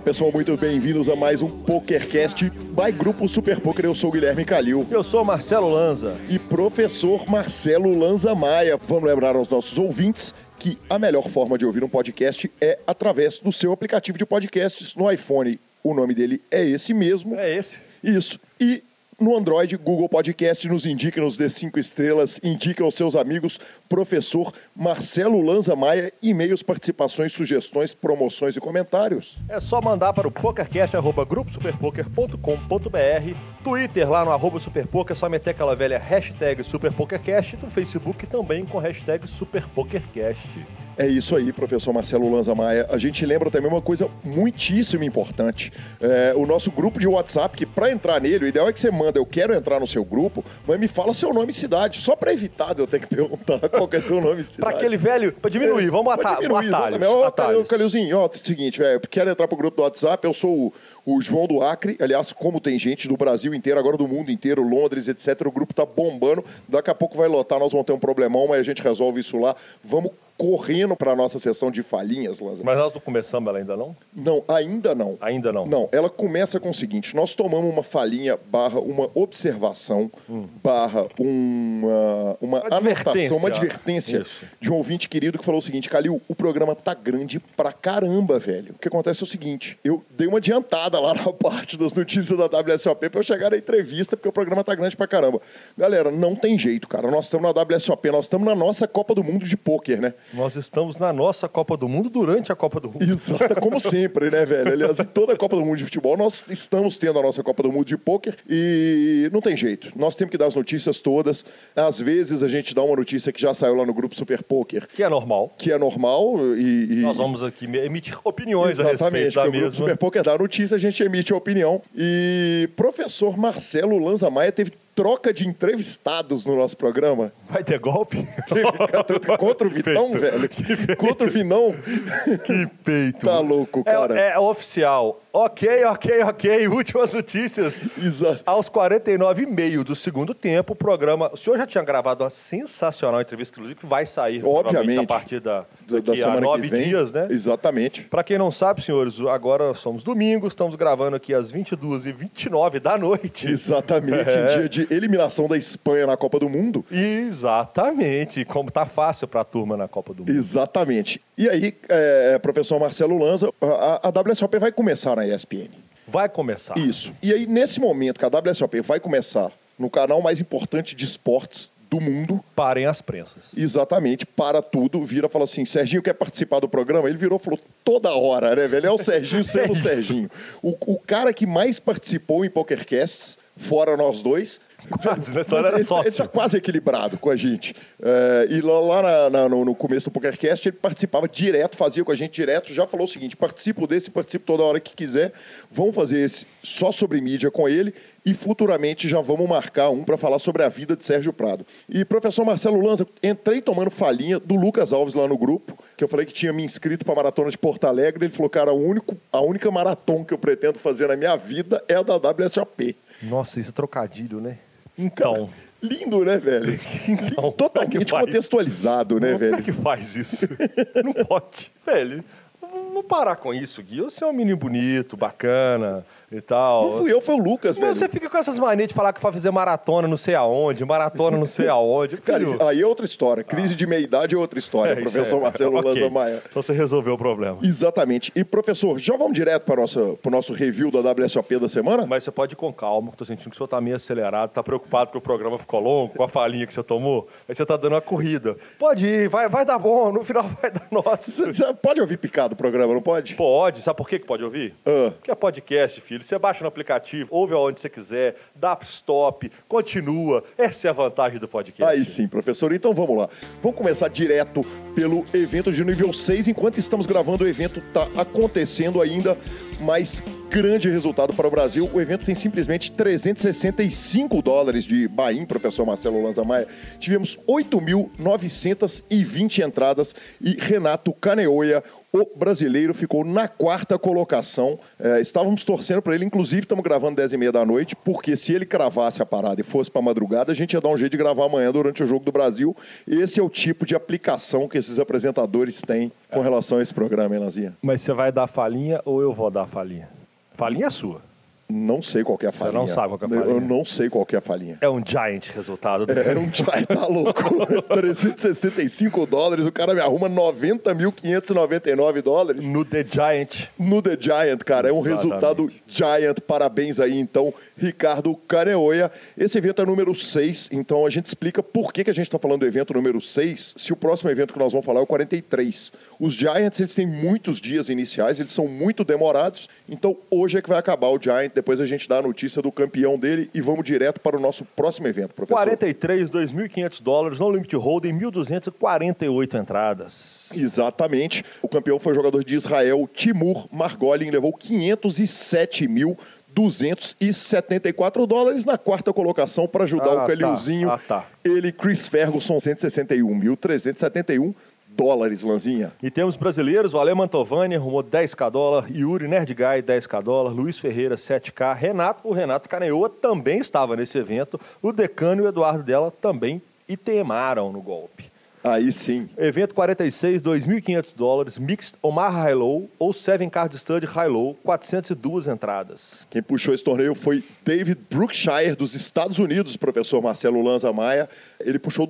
Olá pessoal, muito bem-vindos a mais um PokerCast by Grupo Super Poker. Eu sou o Guilherme Calil. Eu sou Marcelo Lanza. E professor Marcelo Lanza Maia. Vamos lembrar aos nossos ouvintes que a melhor forma de ouvir um podcast é através do seu aplicativo de podcasts no iPhone. O nome dele é esse mesmo. É esse. Isso. E no Android, Google Podcast nos indica, nos dê cinco estrelas, indica aos seus amigos, professor Marcelo Lanza Maia, e-mails, participações, sugestões, promoções e comentários. É só mandar para o pokercast.gruposuperpoker.com.br, Twitter lá no arroba superpoker, é só meter aquela velha hashtag superpokercast, no Facebook também com hashtag superpokercast. É isso aí, professor Marcelo Lanza Maia. A gente lembra também uma coisa muitíssimo importante. É, o nosso grupo de WhatsApp, que para entrar nele, o ideal é que você manda, eu quero entrar no seu grupo, mas me fala seu nome e cidade, só para evitar de eu ter que perguntar qual é seu nome e cidade. para aquele velho, para diminuir, é, vamos matar, diminuir, atalhos, Ô, atalhos. Calilzinho, ó, é o seguinte, velho, quero entrar pro grupo do WhatsApp, eu sou o, o João do Acre, aliás, como tem gente do Brasil inteiro, agora do mundo inteiro, Londres, etc, o grupo tá bombando, daqui a pouco vai lotar, nós vamos ter um problemão, mas a gente resolve isso lá. Vamos correndo para a nossa sessão de falhinhas, Lázaro. Mas nós não começamos ela ainda não? Não, ainda não. Ainda não? Não, ela começa com o seguinte, nós tomamos uma falhinha barra uma observação hum. barra uma, uma, uma anotação, uma advertência Isso. de um ouvinte querido que falou o seguinte, Calil, o programa tá grande pra caramba, velho. O que acontece é o seguinte, eu dei uma adiantada lá na parte das notícias da WSOP para eu chegar na entrevista, porque o programa tá grande pra caramba. Galera, não tem jeito, cara. Nós estamos na WSOP, nós estamos na nossa Copa do Mundo de pôquer, né? Nós estamos na nossa Copa do Mundo durante a Copa do Mundo. Exato, como sempre, né, velho? Aliás, em toda a Copa do Mundo de futebol, nós estamos tendo a nossa Copa do Mundo de pôquer e não tem jeito. Nós temos que dar as notícias todas. Às vezes a gente dá uma notícia que já saiu lá no grupo Super Poker. Que é normal. Que é normal e... e... Nós vamos aqui emitir opiniões Exatamente, a respeito da o grupo Super Poker dá a notícia, a gente emite a opinião. E professor Marcelo Lanza Maia teve troca de entrevistados no nosso programa. Vai ter golpe? Contra o Vitão, velho? Contra o Vinão? Que peito. Tá louco, cara. É, é oficial. Ok, ok, ok. Últimas notícias. Exato. Aos 49 e meio do segundo tempo, o programa. O senhor já tinha gravado uma sensacional entrevista, inclusive, que vai sair Obviamente. a partir da, da semana nove que vem. dias, né? Exatamente. Para quem não sabe, senhores, agora somos domingos, estamos gravando aqui às 22h29 da noite. Exatamente, é. dia de eliminação da Espanha na Copa do Mundo. Exatamente, como tá fácil para a turma na Copa do Mundo. Exatamente. E aí, é, professor Marcelo Lanza, a, a WSOP vai começar na ESPN. Vai começar. Isso. E aí, nesse momento que a WSOP vai começar no canal mais importante de esportes do mundo. Parem as prensas. Exatamente, para tudo, vira e fala assim: Serginho quer participar do programa? Ele virou e falou toda hora, né, velho? É o Serginho sendo o Serginho. O, o cara que mais participou em PokerCasts, fora nós dois, Quase, nessa hora era ele, sócio. Ele está quase equilibrado com a gente. É, e lá, lá na, na, no, no, começo do PokerCast, ele participava direto, fazia com a gente direto, já falou o seguinte, participo desse, participo toda hora que quiser, vamos fazer esse só sobre mídia com ele e futuramente já vamos marcar um para falar sobre a vida de Sérgio Prado. E professor Marcelo Lanza, entrei tomando falinha do Lucas Alves lá no grupo, que eu falei que tinha me inscrito para a maratona de Porto Alegre, ele falou, cara, único, a única maratona que eu pretendo fazer na minha vida é a da WSOP. Nossa, isso é trocadilho, né? Então. Lindo, né, velho? Então, Totalmente contextualizado, né, Como velho? Como é que faz isso? Não pode. Velho, vamos parar com isso, Gui. Você é um menino bonito, bacana, e tal. Não fui eu, foi o Lucas, Mas velho. você fica com essas manias de falar que vai fazer maratona não sei aonde, maratona não sei aonde. Cara, aí é outra história. Crise ah. de meia-idade é outra história, é, professor é. Marcelo okay. Lanza Maia. Então você resolveu o problema. Exatamente. E, professor, já vamos direto para o nosso review da WSOP da semana? Mas você pode ir com calma, que sentindo que o senhor está meio acelerado, está preocupado que o programa ficou longo, com a falinha que você tomou. Aí você está dando uma corrida. Pode ir, vai, vai dar bom, no final vai dar nossa. Você, você pode ouvir picado o programa, não pode? Pode. Sabe por que pode ouvir? Ah. Porque é podcast, filho. Você baixa no aplicativo ouve aonde você quiser, dá stop, continua. Essa é a vantagem do podcast. Aí sim, professor. Então vamos lá. Vamos começar direto pelo evento de nível 6. Enquanto estamos gravando, o evento está acontecendo ainda, mas grande resultado para o Brasil. O evento tem simplesmente 365 dólares de buy-in, professor Marcelo Lanza Maia. Tivemos 8.920 entradas e Renato Caneoia, o brasileiro ficou na quarta colocação. É, estávamos torcendo para ele, inclusive estamos gravando 10 e meia da noite, porque se ele cravasse a parada e fosse para madrugada, a gente ia dar um jeito de gravar amanhã durante o Jogo do Brasil. Esse é o tipo de aplicação que esses apresentadores têm com relação a esse programa, hein, Lazinha? Mas você vai dar falinha ou eu vou dar falinha? Falinha é sua. Não sei qual é a falinha. não sabe qual é a falinha? Eu não sei qual é a falinha. É um giant resultado. Do... É um giant, tá louco? 365 dólares, o cara me arruma 90.599 dólares. No The Giant. No The Giant, cara. É um Exatamente. resultado giant. Parabéns aí, então, Ricardo Caneoia. Esse evento é número 6, então a gente explica por que, que a gente está falando do evento número 6, se o próximo evento que nós vamos falar é o 43. Os Giants, eles têm muitos dias iniciais, eles são muito demorados, então hoje é que vai acabar o Giant, depois a gente dá a notícia do campeão dele e vamos direto para o nosso próximo evento, professor. 43, 2.500 dólares, no limit holding, 1.248 entradas. Exatamente. O campeão foi o jogador de Israel, Timur Margolin, levou 507 mil. 274 dólares na quarta colocação para ajudar Ah, o Calilzinho. tá. Ah, tá. Ele, Chris Ferguson, 161.371 dólares, Lanzinha. E temos brasileiros, o Ale Mantovani arrumou 10k dólar, Yuri Nerdguy 10k dólar, Luiz Ferreira 7k, Renato, o Renato Caneoa também estava nesse evento, o Decano e o Eduardo Della também e temaram no golpe. Aí sim. Evento 46, 2.500 dólares, Mixed Omar High-Low ou Seven Card Stud High-Low, 402 entradas. Quem puxou esse torneio foi David Brookshire, dos Estados Unidos, professor Marcelo Lanza Maia. Ele puxou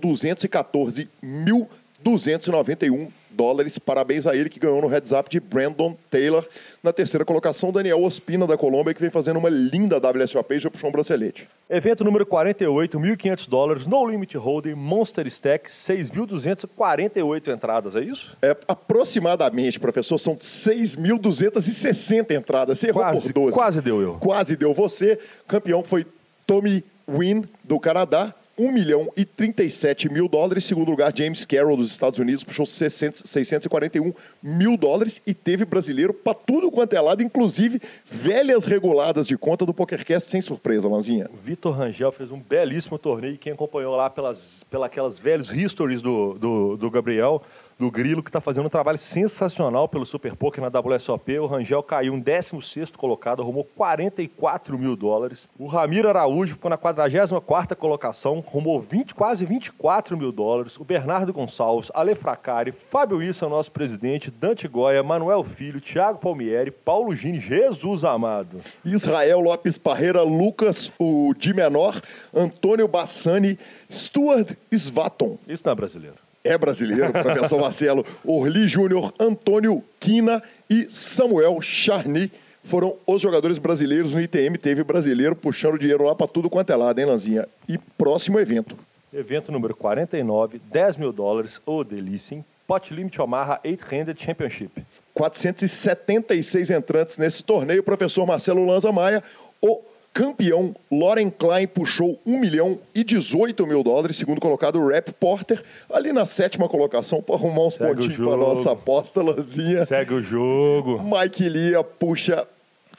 214.291 dólares. Parabéns a ele que ganhou no heads up de Brandon Taylor. Na terceira colocação, Daniel Ospina, da Colômbia, que vem fazendo uma linda WSOP e já puxou um bracelete. Evento número 48, 1.500 dólares, No Limit Holding, Monster Stack, 6.248 entradas, é isso? É, aproximadamente, professor, são 6.260 entradas. Você errou Quase, por 12. quase deu eu. Quase deu você. Campeão foi Tommy Wynn, do Canadá. 1 milhão e 37 mil dólares. Segundo lugar, James Carroll, dos Estados Unidos, puxou 600, 641 mil dólares. E teve brasileiro para tudo quanto é lado, inclusive velhas reguladas de conta do PokerCast, sem surpresa, Lanzinha. Vitor Rangel fez um belíssimo torneio. Quem acompanhou lá pelas, pelas velhos histories do, do, do Gabriel, do Grilo, que está fazendo um trabalho sensacional pelo Super Poker na WSOP. O Rangel caiu em 16 colocado, arrumou 44 mil dólares. O Ramiro Araújo ficou na 44 colocação, arrumou 20, quase 24 mil dólares. O Bernardo Gonçalves, Ale Fracari, Fábio Issa, nosso presidente, Dante Goya, Manuel Filho, Thiago Palmieri, Paulo Gini, Jesus amado. Israel Lopes Parreira, Lucas, o de menor, Antônio Bassani, Stuart Svaton. Isso não é brasileiro. É brasileiro, professor Marcelo. Orli Júnior, Antônio Quina e Samuel Charny foram os jogadores brasileiros no ITM. Teve brasileiro puxando dinheiro lá para tudo quanto é lado, hein, Lanzinha? E próximo evento. Evento número 49, 10 mil dólares, ô delícia, hein? Pot Limit Omaha 8-Handed Championship. 476 entrantes nesse torneio. Professor Marcelo Lanza Maia, o campeão Loren Klein puxou 1 milhão e 18 mil dólares, segundo colocado o Rap Porter, ali na sétima colocação, para arrumar uns Segue pontinhos para nossa aposta, Lanzinha. Segue o jogo. Mike Lia puxa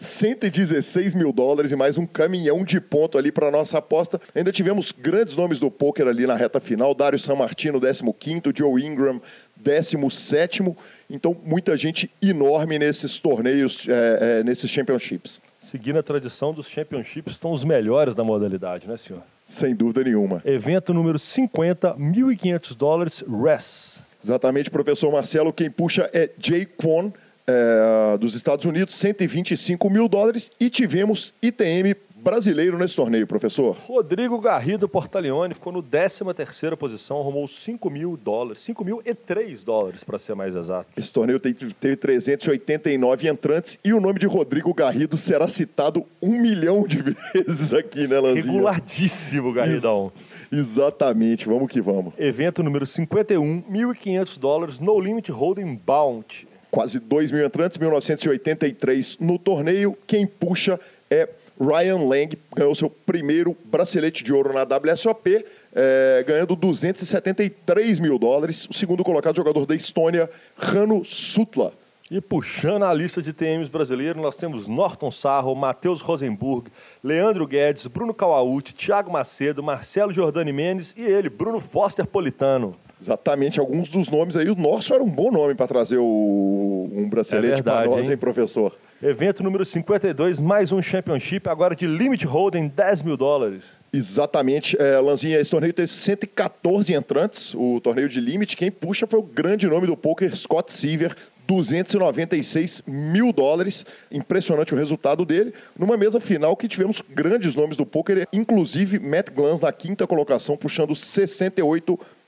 116 mil dólares e mais um caminhão de ponto ali para nossa aposta. Ainda tivemos grandes nomes do poker ali na reta final. Dário San Martino, 15º, Joe Ingram, 17º. Então, muita gente enorme nesses torneios, é, é, nesses championships. Seguindo a tradição dos championships, estão os melhores da modalidade, né, senhor? Sem dúvida nenhuma. Evento número 50, 1.500 dólares, RES. Exatamente, professor Marcelo. Quem puxa é Jay Kwon, é, dos Estados Unidos, 125 mil dólares. E tivemos ITM brasileiro nesse torneio, professor. Rodrigo Garrido Portalione ficou no 13ª posição, arrumou 5 mil dólares, 5 mil e 3 dólares, para ser mais exato. Esse torneio teve 389 entrantes e o nome de Rodrigo Garrido será citado um milhão de vezes aqui, né, Lanzinha? Reguladíssimo, Garridão. Isso. Exatamente, vamos que vamos. Evento número 51, 1.500 dólares, No Limit Holding Bounty. Quase 2 mil entrantes, 1983 no torneio. Quem puxa é Ryan Lang, ganhou seu primeiro bracelete de ouro na WSOP, é, ganhando 273 mil dólares. O segundo colocado, jogador da Estônia, Rano Sutla. E puxando a lista de TMs brasileiros, nós temos Norton Sarro, Matheus Rosenburg, Leandro Guedes, Bruno Cauaúti, Thiago Macedo, Marcelo Jordani Mendes e ele, Bruno Foster Politano. Exatamente, alguns dos nomes aí, o nosso era um bom nome para trazer o, um bracelete É para nós, hein? hein, professor? Evento número 52, mais um Championship, agora de Limit Hold'em, 10 mil dólares. Exatamente. É, Lanzinha, esse torneio teve 114 entrantes, o torneio de limite. Quem puxa foi o grande nome do poker, Scott Seaver, 296 mil dólares. Impressionante o resultado dele. Numa mesa final que tivemos grandes nomes do poker, inclusive Matt Glantz na quinta colocação, puxando 68 mil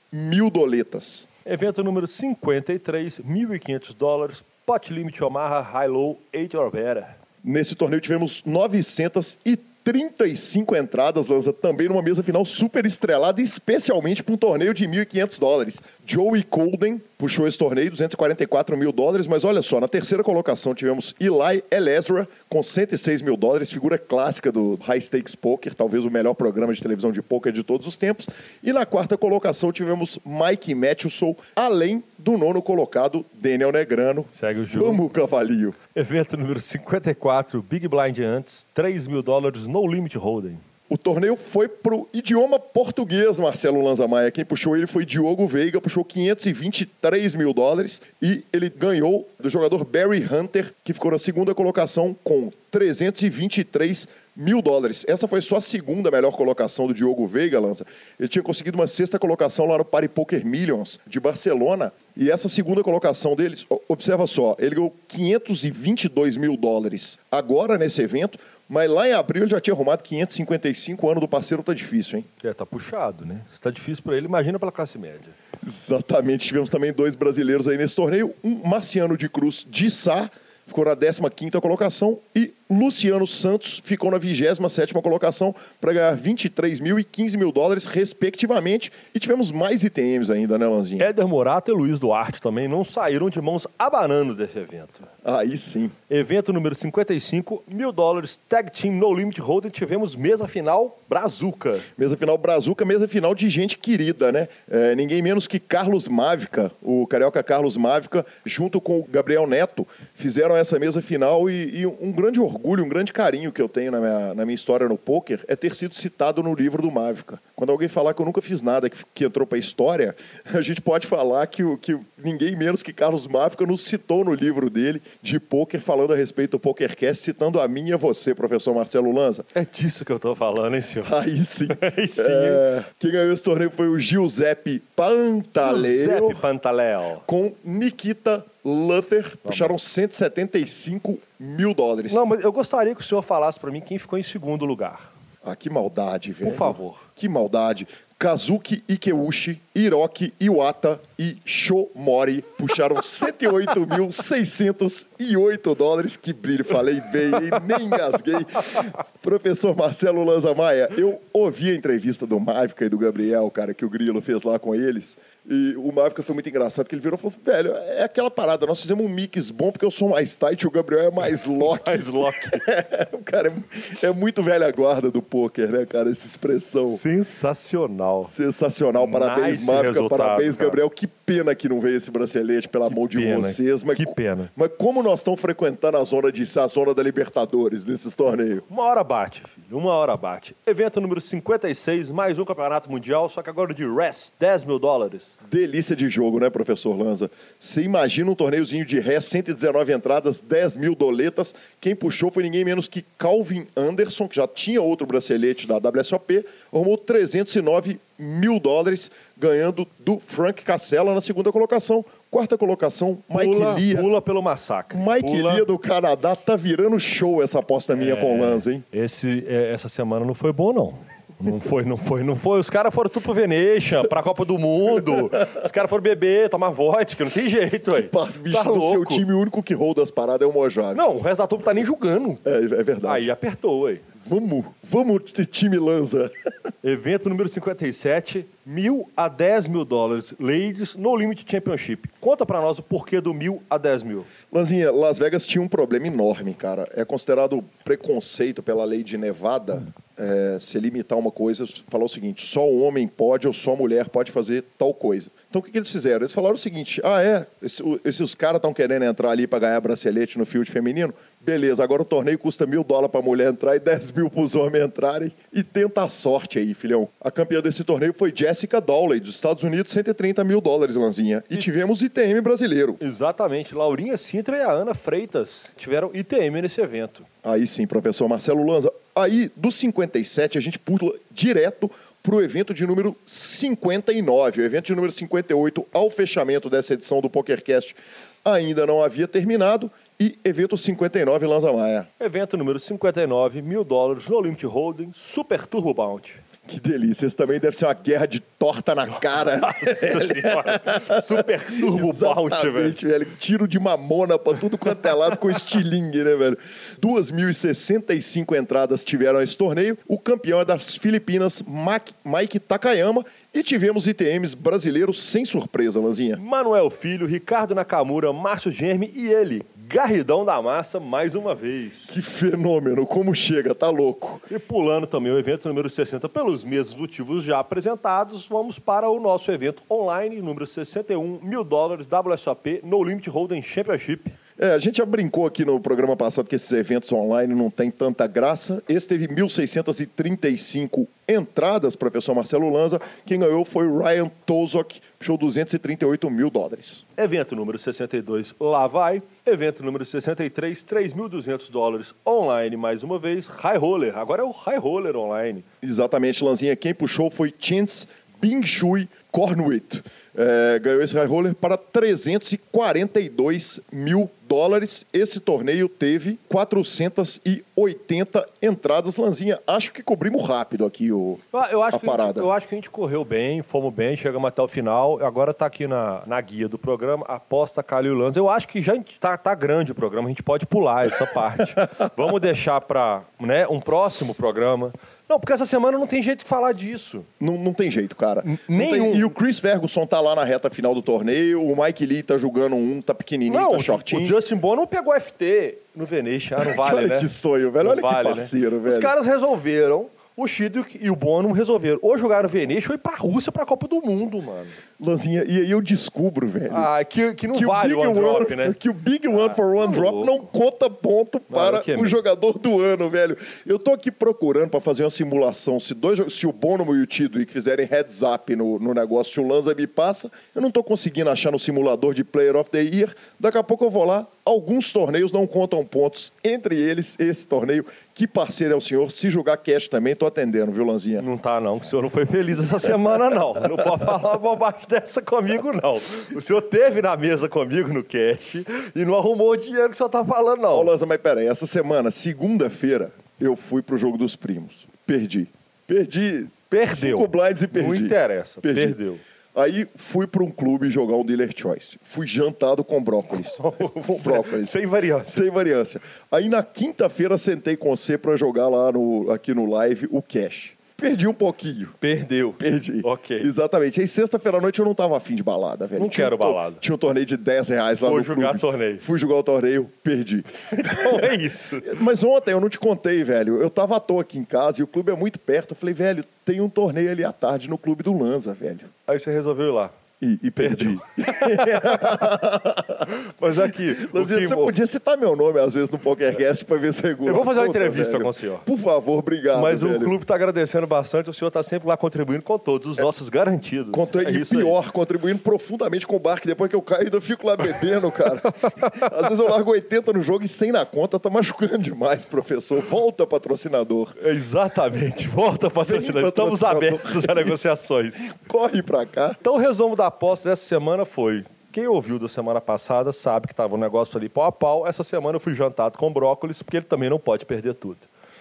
doletas. Evento número 53, 1.500 dólares, Pot Limit Omaha High Low 8 or better. Nesse torneio tivemos 935 entradas, Lanza, também numa mesa final super estrelada, especialmente para um torneio de 1.500 dólares. Joey Colden puxou esse torneio, 244 mil dólares, mas olha só, na terceira colocação tivemos Eli Elezra com 106 mil dólares, figura clássica do High Stakes Poker, talvez o melhor programa de televisão de poker de todos os tempos. E na quarta colocação tivemos Mike Matthewson, além do nono colocado, Daniel Negrano. Segue o jogo. Vamos, cavalinho. Evento número 54, Big Blind antes, 3 mil dólares, No Limit Hold'em. O torneio foi pro idioma português, Marcelo Lanza Maia. Quem puxou ele foi Diogo Veiga, puxou 523 mil dólares e ele ganhou do jogador Barry Hunter, que ficou na segunda colocação com 323 mil dólares. Essa foi só a segunda melhor colocação do Diogo Veiga, Lanza. Ele tinha conseguido uma sexta colocação lá no Party Poker Millions de Barcelona. E essa segunda colocação deles, o- observa só, ele ganhou 522 mil dólares agora nesse evento, mas lá em abril ele já tinha arrumado 555, o ano do parceiro tá difícil, hein? É, tá puxado, né? Se tá difícil para ele, imagina pela classe média. Exatamente, tivemos também dois brasileiros aí nesse torneio, um Marciano de Cruz de Sá, ficou na 15ª colocação, e Luciano Santos ficou na 27ª colocação para ganhar 23 mil e 15 mil dólares, respectivamente. E tivemos mais ITMs ainda, né, Lanzinho? Éder Morato e Luiz Duarte também não saíram de mãos abananos desse evento. Aí sim. Evento número 55, mil dólares, Tag Team No Limit Hold'em, tivemos mesa final Brazuca. Mesa final Brazuca, mesa final de gente querida, né? É, ninguém menos que Carlos Mávica, o carioca Carlos Mávica, junto com o Gabriel Neto, fizeram essa mesa final e, e um grande orgulho, um grande carinho que eu tenho na minha, na minha história no poker é ter sido citado no livro do Mávica. Quando alguém falar que eu nunca fiz nada que, que entrou para a história, a gente pode falar que, que ninguém menos que Carlos Mávica nos citou no livro dele de poker, falando a respeito do PokerCast, citando a mim e a você, professor Marcelo Lanza. É disso que eu tô falando, hein, senhor? Aí sim. Aí sim, É, quem ganhou esse torneio foi o Giuseppe Pantaleo Giuseppe Pantaléu. com Nikita Luther. Puxaram 175 mil dólares. Não, mas eu gostaria que o senhor falasse para mim quem ficou em segundo lugar. Ah, que maldade, velho. favor. Que maldade. Kazuki Ikeuchi, Hiroki Iwata e Shomori puxaram 108.608 dólares. Que brilho, falei bem, hein? nem engasguei. Professor Marcelo Lanza Maia, eu ouvi a entrevista do Mavica e do Gabriel, cara, que o Grilo fez lá com eles. E o Mavica foi muito engraçado, porque ele virou e falou: velho, é aquela parada, nós fizemos um mix bom porque eu sou mais tight e o Gabriel é mais lock. Mais lock. o cara é, é muito velha guarda do poker, né, cara? Essa expressão. Sensacional. Sensacional, parabéns, Nice Mávica, parabéns, cara. Gabriel. Que pena que não veio esse bracelete pela mão de pena, vocês. Mas, que pena. Mas como nós estamos frequentando a zona de a zona da Libertadores nesses torneios? Uma hora bate, filho. Uma hora bate. Evento número 56, mais um campeonato mundial, só que agora de RES, 10 mil dólares. Delícia de jogo, né, professor Lanza? Você imagina um torneiozinho de ré, 119 entradas, 10 mil doletas. Quem puxou foi ninguém menos que Calvin Anderson, que já tinha outro bracelete da WSOP, arrumou 309 mil dólares, ganhando do Frank Casella na segunda colocação. Quarta colocação, Mike Pula, Lia. pula pelo massacre. Mike Pula. Lia do Canadá tá virando show essa aposta minha com o Lanza, hein? Esse, é, essa semana não foi bom, não. Não foi, não foi, não foi. Os caras foram tudo pro Venetian, pra Copa do Mundo. Os caras foram beber, tomar vodka, não tem jeito, aí. Paz, bicho, tá do seu louco. time, o único que roda as paradas é o Mojave. Não, o resto da turma tá nem julgando. É, é verdade. Aí apertou, aí. Vamos, vamos, time Lanza. Evento número 57, mil a 10 mil dólares. Ladies No Limit Championship. Conta pra nós o porquê do mil a 10 mil. Lanzinha, Las Vegas tinha um problema enorme, cara. É considerado preconceito pela lei de Nevada é, se limitar uma coisa, falar o seguinte: só o homem pode ou só a mulher pode fazer tal coisa. Então o que, que eles fizeram? Eles falaram o seguinte: ah, é, esse- o- esses caras estão querendo entrar ali para ganhar bracelete no field feminino? Beleza, agora o torneio custa mil dólares pra mulher entrar e 10 mil pros homens entrarem. E tenta a sorte aí, filhão. A campeã desse torneio foi Jessica Dowley, dos Estados Unidos, 130 mil dólares, Lanzinha. E tivemos ITM brasileiro. Exatamente. Laurinha Sintra e a Ana Freitas tiveram ITM nesse evento. Aí sim, professor Marcelo Lanza. Aí, do 57, a gente pula direto para o evento de número 59. O evento de número 58, ao fechamento dessa edição do PokerCast, ainda não havia terminado. E evento 59, Lanza Maia. Evento número 59, mil dólares no Limit Holding, Super Turbo Bounty. Que delícia. Isso também deve ser uma guerra de torta na cara. Super Turbo Bounty, velho. Velho. Tiro de mamona pra tudo quanto é lado com estilingue, né, velho? 2.065 entradas tiveram esse torneio. O campeão é das Filipinas, Mike Takayama. E tivemos ITMs brasileiros sem surpresa, Lanzinha. Manuel Filho, Ricardo Nakamura, Márcio Germe e ele, Garridão da Massa, mais uma vez. Que fenômeno, como chega, tá louco. E pulando também o evento número 60 pelos mesmos motivos já apresentados, vamos para o nosso evento online número 61, mil dólares WSOP No Limit Hold'em Championship. É, a gente já brincou aqui no programa passado que esses eventos online não tem tanta graça. Esse teve 1.635 entradas, professor Marcelo Lanza. Quem ganhou foi Ryan Tozok, puxou 238 mil dólares. Evento número 62, lá vai. Evento número 63, 3.200 dólares online mais uma vez. High Roller, agora é o High Roller online. Exatamente, Lanzinha. Quem puxou foi Chance Bingshui Cornwit. É, ganhou esse high roller para 342 mil dólares. Esse torneio teve 480 entradas, Lanzinha. Acho que cobrimos rápido aqui o, Eu, eu acho a que a gente- parada. eu acho que a gente correu bem, fomos bem, chegamos até o final. Agora está aqui na, na guia do programa, aposta Calil Lanza. Eu acho que já está tá grande o programa, a gente pode pular essa parte. Vamos deixar para né, um próximo programa. Não, porque essa semana não tem jeito de falar disso. Não, não tem jeito, cara. Nenhum. tem- E o Chris Ferguson tá lá na reta final do torneio, o Mike Lee tá jogando um, tá pequenininho, Não, tá shortinho. o Justin Bono não pegou FT no Venetian, ah, não vale, Olha né? que sonho, velho. Não Olha que vale, né? parceiro, Os velho. caras resolveram, o Chidwick e o Bono resolveram. Ou jogaram Venetian ou ir pra Rússia pra Copa do Mundo, mano. Lanzinha, e aí eu descubro, velho. Ah, que, que não que vale o Big one drop, One- né? Que o Big One for One tá Drop louco. não conta ponto para é o mesmo. jogador do ano, velho. Eu tô aqui procurando para fazer uma simulação. Se, dois, se o Bono e o Tidwick fizerem heads up no, no negócio, se o Lanza me passa, eu não tô conseguindo achar no simulador de Player of the Year. Daqui a pouco eu vou lá. Alguns torneios não contam pontos. Entre eles, esse torneio. Que parceiro é o senhor? Se jogar cash também, tô atendendo, viu, Lanzinha? Não tá, não, que o senhor não foi feliz essa semana, não. Não pode falar uma bobagem dessa comigo, não. O senhor teve na mesa comigo no cash e não arrumou o dinheiro que o senhor tá falando, Ô, não. Lanza, mas peraí, essa semana, segunda-feira, eu fui pro jogo dos primos. Perdi. Perdi. Perdeu. Cinco blinds e perdi. Não interessa, Perdi. perdeu. Aí fui para um clube jogar um dealer choice. Fui jantado com brócolis. com brócolis. Sem variância. Sem variância. Aí na quinta-feira sentei com você para jogar lá no, aqui no live o cash. Perdi um pouquinho. Perdeu. Perdi. Ok. Exatamente. Aí sexta-feira à noite eu não tava afim de balada, velho. Não Tinha quero um balada. Tinha um torneio de 10 reais lá Vou no jogar clube. torneio. Fui jogar o torneio, perdi. Então é isso. Mas ontem eu não te contei, velho. Eu tava à toa aqui em casa e o clube é muito perto. Eu falei, velho, tem um torneio ali à tarde no clube do Lanza, velho. Aí você resolveu ir lá. E, e perdi. Mas aqui, o você podia citar meu nome às vezes no PokerCast pra ver se regula. Eu vou fazer uma Puta, entrevista velho. com o senhor. Por favor, obrigado. Mas o velho. clube está agradecendo bastante, o senhor está sempre lá contribuindo com todos os nossos garantidos. Contou, é e isso aí. pior, contribuindo profundamente com o bar, que depois que eu caio, ainda fico lá bebendo, cara. Às vezes eu largo 80 no jogo e 100 na conta, tá machucando demais, professor. Volta, patrocinador. Exatamente. Volta, patrocinador. Estamos patrocinador. abertos a negociações. Corre pra cá. Então, o resumo da aposta dessa semana foi... Quem ouviu da semana passada sabe que estava um negócio ali pau a pau. Essa semana eu fui jantado com brócolis, porque ele também não pode perder tudo.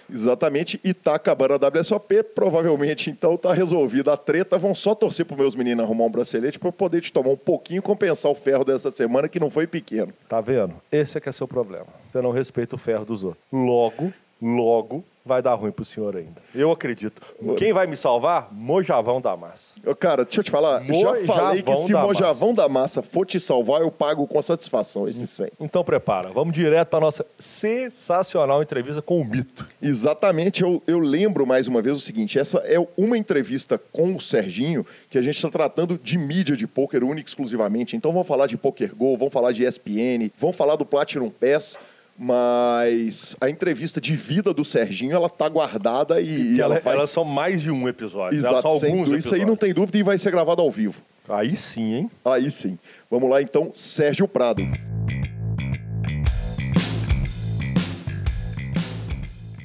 Exatamente, e tá acabando a WSOP, provavelmente então tá resolvida a treta. Vão só torcer pro meus meninos arrumar um bracelete eu poder te tomar um pouquinho e compensar o ferro dessa semana que não foi pequeno. Tá vendo? Esse é que é seu problema. Você não respeita o ferro dos outros. Logo, logo, vai dar ruim pro senhor ainda. Eu acredito. Quem vai me salvar? Mojavão da massa. Ô, cara, deixa eu te falar, já Mojavão falei que se da Mojavão da Massa for te salvar, eu pago com satisfação esse 100. Então prepara, vamos direto para nossa sensacional entrevista com o Mito. Exatamente, eu, eu lembro mais uma vez o seguinte: essa é uma entrevista com o Serginho que a gente está tratando de mídia de pôquer única e exclusivamente. Então vamos falar de Poker Go, vamos falar de ESPN, vamos falar do Platinum Pass. Mas a entrevista de vida do Serginho, ela tá guardada e, e ela, ela, faz... elas são mais de um episódio. Exato, são sem alguns dúvida. Isso aí não tem dúvida e vai ser gravado ao vivo. Aí sim, hein? Aí sim. Vamos lá então, Sérgio Prado.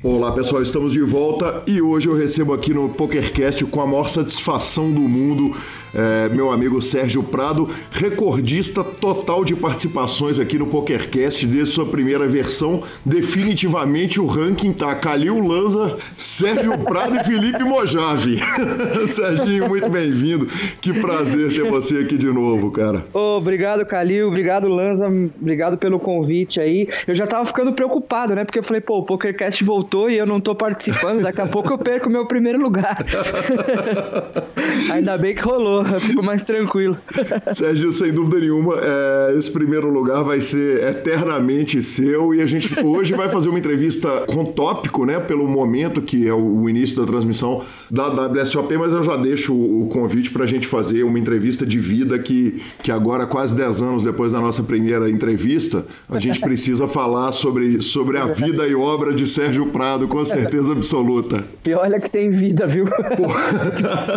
Olá pessoal, estamos de volta e hoje eu recebo aqui no PokerCast com a maior satisfação do mundo é, meu amigo Sérgio Prado, recordista total de participações aqui no PokerCast desde sua primeira versão. Definitivamente o ranking tá Calil Lanza, Sérgio Prado e Felipe Mojave. Serginho, muito bem-vindo. Que prazer ter você aqui de novo, cara. obrigado, Calil. Obrigado, Lanza. Obrigado pelo convite aí. Eu já tava ficando preocupado, né? Porque eu falei, pô, o PokerCast voltou e eu não tô participando. Daqui a pouco eu perco meu primeiro lugar. Ainda bem que rolou fico mais tranquilo. Sérgio, sem dúvida nenhuma, é, esse primeiro lugar vai ser eternamente seu e a gente hoje vai fazer uma entrevista com tópico, né, pelo momento que é o início da transmissão da WSOP, mas eu já deixo o convite para a gente fazer uma entrevista de vida que, que agora, quase 10 anos depois da nossa primeira entrevista, a gente precisa falar sobre, sobre a vida e obra de Sérgio Prado, com certeza absoluta. E olha que tem vida, viu?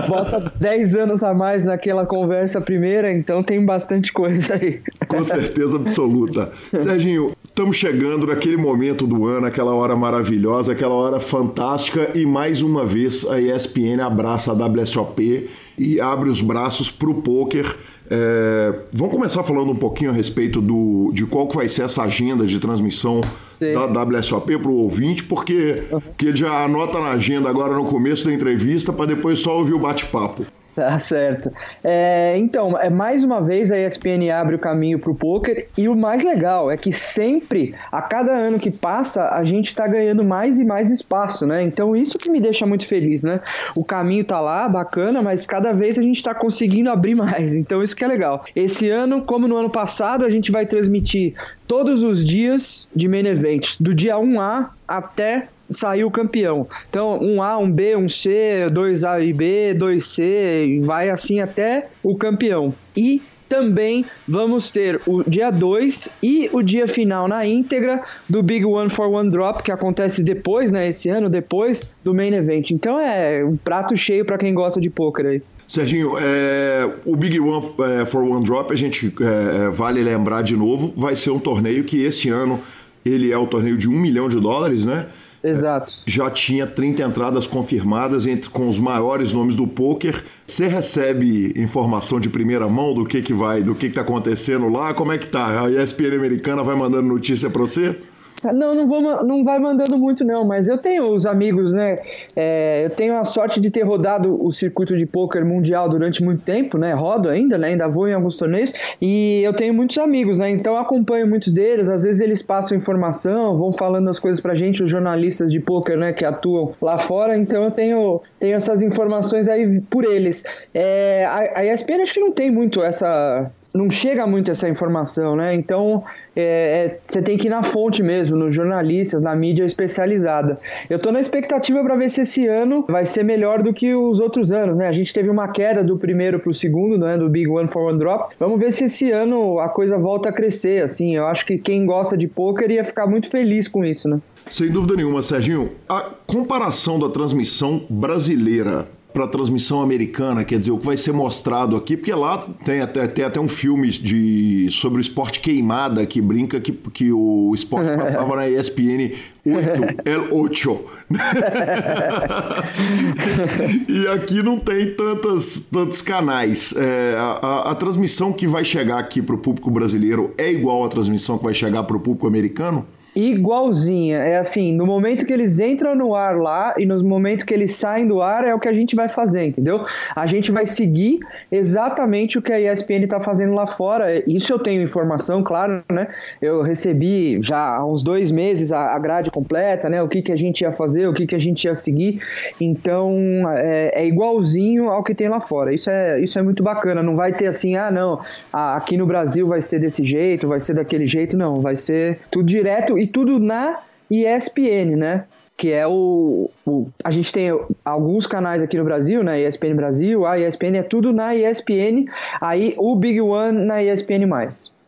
Bota 10 anos a mais mais naquela conversa primeira, então tem bastante coisa aí. Com certeza absoluta. Serginho, estamos chegando naquele momento do ano, aquela hora maravilhosa, aquela hora fantástica e mais uma vez a ESPN abraça a WSOP e abre os braços para o poker. É, vamos começar falando um pouquinho a respeito do, de qual que vai ser essa agenda de transmissão Sim. da WSOP para o ouvinte, porque, porque ele já anota na agenda agora no começo da entrevista para depois só ouvir o bate-papo. Tá certo. É, então, é, mais uma vez a ESPN abre o caminho para o poker e o mais legal é que sempre, a cada ano que passa, a gente está ganhando mais e mais espaço, né? Então isso que me deixa muito feliz, né? O caminho tá lá, bacana, mas cada vez a gente está conseguindo abrir mais. Então isso que é legal. Esse ano, como no ano passado, a gente vai transmitir todos os dias de main event, do dia 1A até saiu campeão. Então, um A, um B, um C, dois A e B, dois C, vai assim até o campeão. E também vamos ter o dia 2 e o dia final na íntegra do Big One for One Drop, que acontece depois, né, esse ano, depois do Main Event. Então é um prato cheio para quem gosta de poker aí. Serginho, é, o Big One é, for One Drop, a gente é, é, vale lembrar de novo, vai ser um torneio que esse ano ele é o torneio de um milhão de dólares, né? Exato. Já tinha 30 entradas confirmadas entre com os maiores nomes do poker. Você recebe informação de primeira mão do que que vai, do que que tá acontecendo lá? Como é que tá? A ESPN americana vai mandando notícia para você? Não, não, vou, não vai mandando muito, não, mas eu tenho os amigos, né? É, eu tenho a sorte de ter rodado o circuito de pôquer mundial durante muito tempo, né? Rodo ainda, né? Ainda vou em alguns torneios e eu tenho muitos amigos, né? Então acompanho muitos deles, às vezes eles passam informação, vão falando as coisas pra gente, os jornalistas de pôquer, né? Que atuam lá fora, então eu tenho, tenho essas informações aí por eles. É, a, a ESPN acho que não tem muito essa não chega muito essa informação, né? Então é, é, você tem que ir na fonte mesmo, nos jornalistas, na mídia especializada. Eu estou na expectativa para ver se esse ano vai ser melhor do que os outros anos, né? A gente teve uma queda do primeiro para o segundo, né? Do Big One for One Drop. Vamos ver se esse ano a coisa volta a crescer, assim. Eu acho que quem gosta de poker ia ficar muito feliz com isso, né? Sem dúvida nenhuma, Serginho. A comparação da transmissão brasileira para a transmissão americana, quer dizer, o que vai ser mostrado aqui, porque lá tem até, tem até um filme de, sobre o esporte queimada que brinca que, que o esporte passava na ESPN 8, El 8. e aqui não tem tantas, tantos canais. É, a, a, a transmissão que vai chegar aqui para o público brasileiro é igual à transmissão que vai chegar para o público americano? Igualzinha. É assim, no momento que eles entram no ar lá e no momento que eles saem do ar é o que a gente vai fazer, entendeu? A gente vai seguir exatamente o que a ESPN está fazendo lá fora. Isso eu tenho informação, claro, né? Eu recebi já há uns dois meses a, grade completa, né? O que, que a gente ia fazer, o que, que a gente ia seguir. Então é, é igualzinho ao que tem lá fora. Isso é, isso é muito bacana. Não vai ter assim, ah, não, aqui no Brasil vai ser desse jeito, vai ser daquele jeito. Não, vai ser tudo direto e tudo na ESPN, né? que é o, o, A gente tem alguns canais aqui no Brasil, né? ESPN Brasil, a ESPN é tudo na ESPN, aí o Big One na ESPN.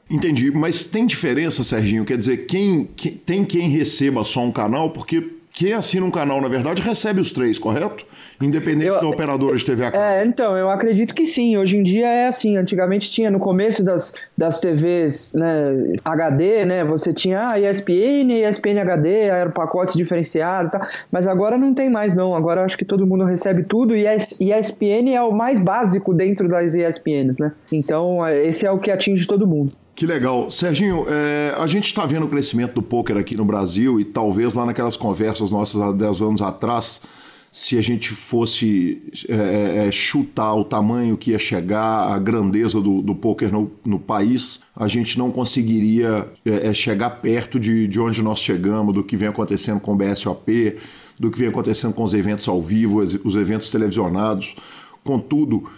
Entendi, mas tem diferença, Serginho? Quer dizer, quem, quem tem quem receba só um canal, porque quem assina um canal, na verdade, recebe os três, correto? Independente eu, da operadora de TV a cabo. É, então, eu acredito que sim. Hoje em dia é assim. Antigamente tinha no começo das, das TVs né, HD, né? Você tinha a ESPN, ESPN HD, era pacote diferenciado e tal. Mas agora não tem mais, não. Agora acho que todo mundo recebe tudo e a ESPN é o mais básico dentro das ESPNs, né? Então, é, esse é o que atinge todo mundo. Que legal. Serginho, é, a gente está vendo o crescimento do poker aqui no Brasil e talvez lá naquelas conversas nossas há 10 anos atrás se a gente fosse é, é, é, chutar o tamanho que ia chegar, a grandeza do, do poker no, no país, a gente não conseguiria é, é chegar perto de, de onde nós chegamos, do que vem acontecendo com o BSOP, do que vem acontecendo com os eventos ao vivo, os eventos televisionados. Contudo,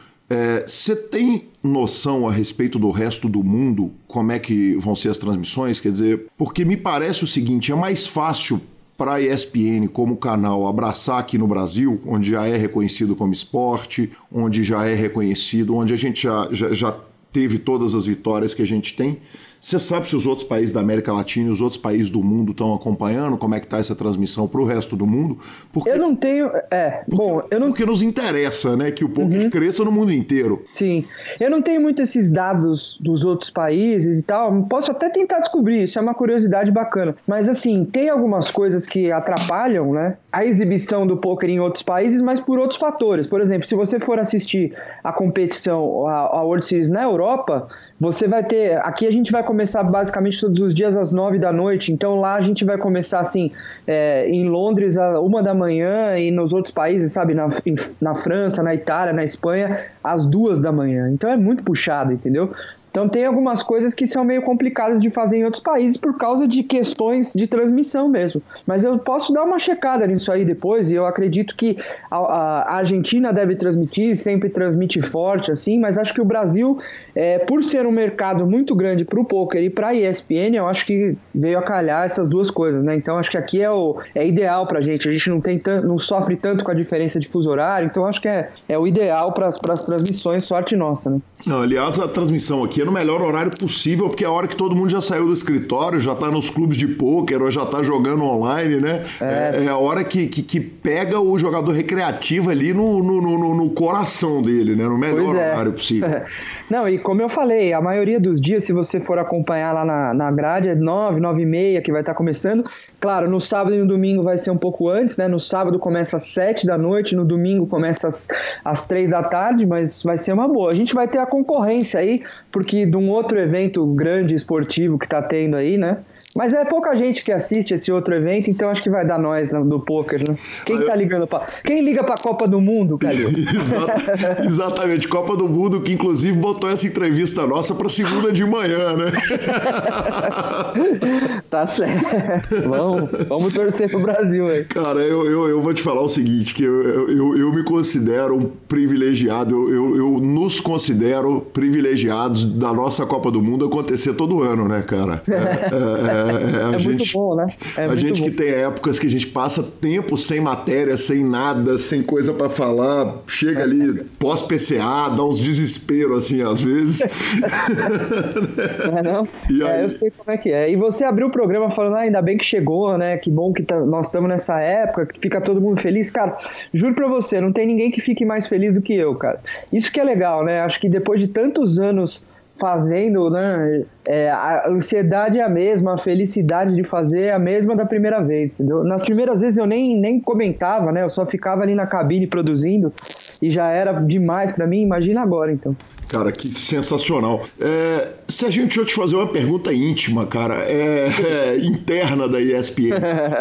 você é, tem noção a respeito do resto do mundo, como é que vão ser as transmissões? Quer dizer, porque me parece o seguinte: é mais fácil para a ESPN como canal abraçar aqui no Brasil, onde já é reconhecido como esporte, onde já é reconhecido, onde a gente já, já, já teve todas as vitórias que a gente tem. Você sabe se os outros países da América Latina e os outros países do mundo estão acompanhando? Como é que está essa transmissão para o resto do mundo? Porque, eu não tenho. É, porque, bom, eu não. Porque nos interessa, né, que o poker uhum. cresça no mundo inteiro. Sim. Eu não tenho muito esses dados dos outros países e tal. Posso até tentar descobrir, isso é uma curiosidade bacana. Mas assim, tem algumas coisas que atrapalham, né? A exibição do poker em outros países, mas por outros fatores. Por exemplo, se você for assistir a competição, a, a World Series na Europa, você vai ter. Aqui a gente vai começar basicamente todos os dias às nove da noite. Então lá a gente vai começar assim, é, em Londres às uma da manhã e nos outros países, sabe, na, na França, na Itália, na Espanha, às duas da manhã. Então é muito puxado, entendeu? Então tem algumas coisas que são meio complicadas de fazer em outros países por causa de questões de transmissão mesmo. Mas eu posso dar uma checada nisso aí depois, e eu acredito que a, a Argentina deve transmitir, sempre transmite forte, assim, mas acho que o Brasil, é, por ser um mercado muito grande para o poker e para a ESPN, eu acho que veio a calhar essas duas coisas, né? Então acho que aqui é, o, é ideal para a gente. A gente não, tem não sofre tanto com a diferença de fuso horário, então acho que é, é o ideal para as transmissões, sorte nossa, né? Não, aliás, a transmissão aqui no melhor horário possível, porque é a hora que todo mundo já saiu do escritório, já está nos clubes de pôquer ou já está jogando online, né? É, é, é a hora que, que, que, pega o jogador recreativo ali no, no, no, no coração dele, né? No melhor é. horário possível. Não, e como eu falei, a maioria dos dias, se você for acompanhar lá na, na grade, é 9, 9 e meia que vai estar tá começando. Claro, no sábado e no domingo vai ser um pouco antes, né? No sábado começa às 7 da noite, no domingo começa às, às 3 da tarde, mas vai ser uma boa. A gente vai ter a concorrência aí, porque de um outro evento grande esportivo que tá tendo aí, né? Mas é pouca gente que assiste esse outro evento, então acho que vai dar nós do poker, né? Quem tá ligando para Quem liga pra Copa do Mundo, cara? Exatamente, Copa do Mundo, que inclusive botou essa entrevista nossa pra segunda de manhã, né? tá certo. Vamos, vamos torcer pro Brasil aí. Cara, eu, eu, eu vou te falar o seguinte, que eu, eu, eu me considero um privilegiado, eu, eu, eu nos considero privilegiados da nossa Copa do Mundo acontecer todo ano, né, cara? É, é, é, a é gente, muito bom, né? É a gente bom. que tem épocas que a gente passa tempo sem matéria, sem nada, sem coisa para falar, chega ali pós-PCA, dá uns desespero assim às vezes. Não é não? E aí... eu sei como é que é. E você abriu o programa falando, ah, ainda bem que chegou, né? Que bom que tá, nós estamos nessa época, que fica todo mundo feliz. Cara, juro pra você, não tem ninguém que fique mais feliz do que eu, cara. Isso que é legal, né? Acho que depois de tantos anos fazendo, né? É, a ansiedade é a mesma, a felicidade de fazer é a mesma da primeira vez, entendeu? Nas primeiras vezes eu nem, nem comentava, né? Eu só ficava ali na cabine produzindo e já era demais para mim. Imagina agora, então. Cara, que sensacional. É, se a gente deixa eu te fazer uma pergunta íntima, cara, é, é, interna da ESPN.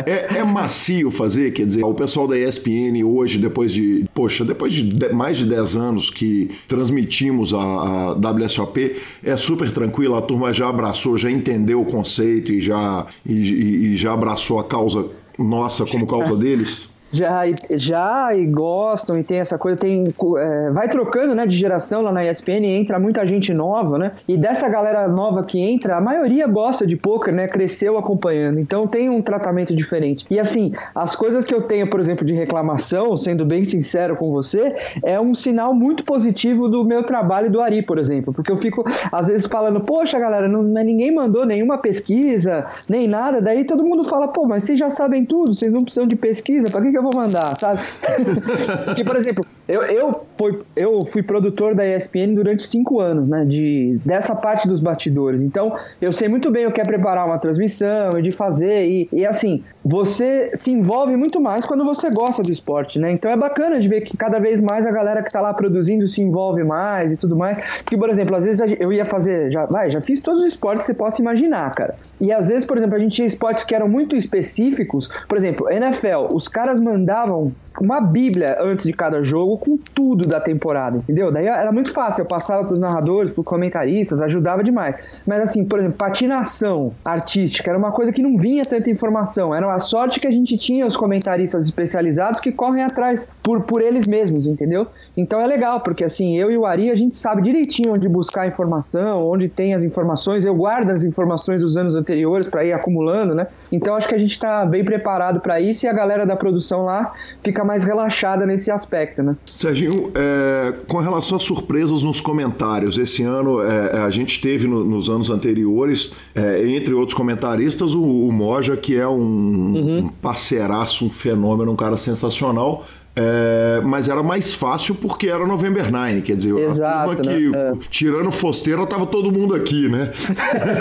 É, é, macio fazer, quer dizer, o pessoal da ESPN hoje, depois de, poxa, depois de mais de 10 anos que transmitimos a, a WSOP, é super tranquilo, a turma já abraçou, já entendeu o conceito e já, e, e já abraçou a causa nossa como causa deles? Já, já e gostam e tem essa coisa, tem é, vai trocando, né, de geração lá na ESPN, entra muita gente nova, né? E dessa galera nova que entra, a maioria gosta de poker, né? Cresceu acompanhando. Então tem um tratamento diferente. E assim, as coisas que eu tenho, por exemplo, de reclamação, sendo bem sincero com você, é um sinal muito positivo do meu trabalho do Ari, por exemplo, porque eu fico às vezes falando, poxa, galera, não, ninguém mandou nenhuma pesquisa, nem nada, daí todo mundo fala, pô, mas vocês já sabem tudo, vocês não precisam de pesquisa, para que, que eu vou mandar, sabe? Porque, por exemplo, eu, eu, fui, eu fui produtor da ESPN durante cinco anos, né? De, dessa parte dos bastidores. Então, eu sei muito bem o que é preparar uma transmissão de fazer. E, e assim, você se envolve muito mais quando você gosta do esporte, né? Então é bacana de ver que cada vez mais a galera que tá lá produzindo se envolve mais e tudo mais. Porque, por exemplo, às vezes eu ia fazer. Já, vai, já fiz todos os esportes que você possa imaginar, cara. E às vezes, por exemplo, a gente tinha esportes que eram muito específicos. Por exemplo, NFL, os caras mandavam uma bíblia antes de cada jogo com tudo da temporada, entendeu? Daí era muito fácil, eu passava pros narradores, pros comentaristas, ajudava demais. Mas assim, por exemplo, patinação artística era uma coisa que não vinha tanta informação, era a sorte que a gente tinha os comentaristas especializados que correm atrás por, por eles mesmos, entendeu? Então é legal, porque assim, eu e o Ari, a gente sabe direitinho onde buscar informação, onde tem as informações, eu guardo as informações dos anos anteriores para ir acumulando, né? Então acho que a gente tá bem preparado para isso e a galera da produção lá fica mais relaxada nesse aspecto, né? Serginho, é, com relação a surpresas nos comentários, esse ano é, a gente teve no, nos anos anteriores, é, entre outros comentaristas, o, o Moja, que é um, uhum. um parceiraço, um fenômeno, um cara sensacional. É, mas era mais fácil porque era November Nine, quer dizer, Exato, a turma que, né? é. tirando Fosteira, tava todo mundo aqui, né?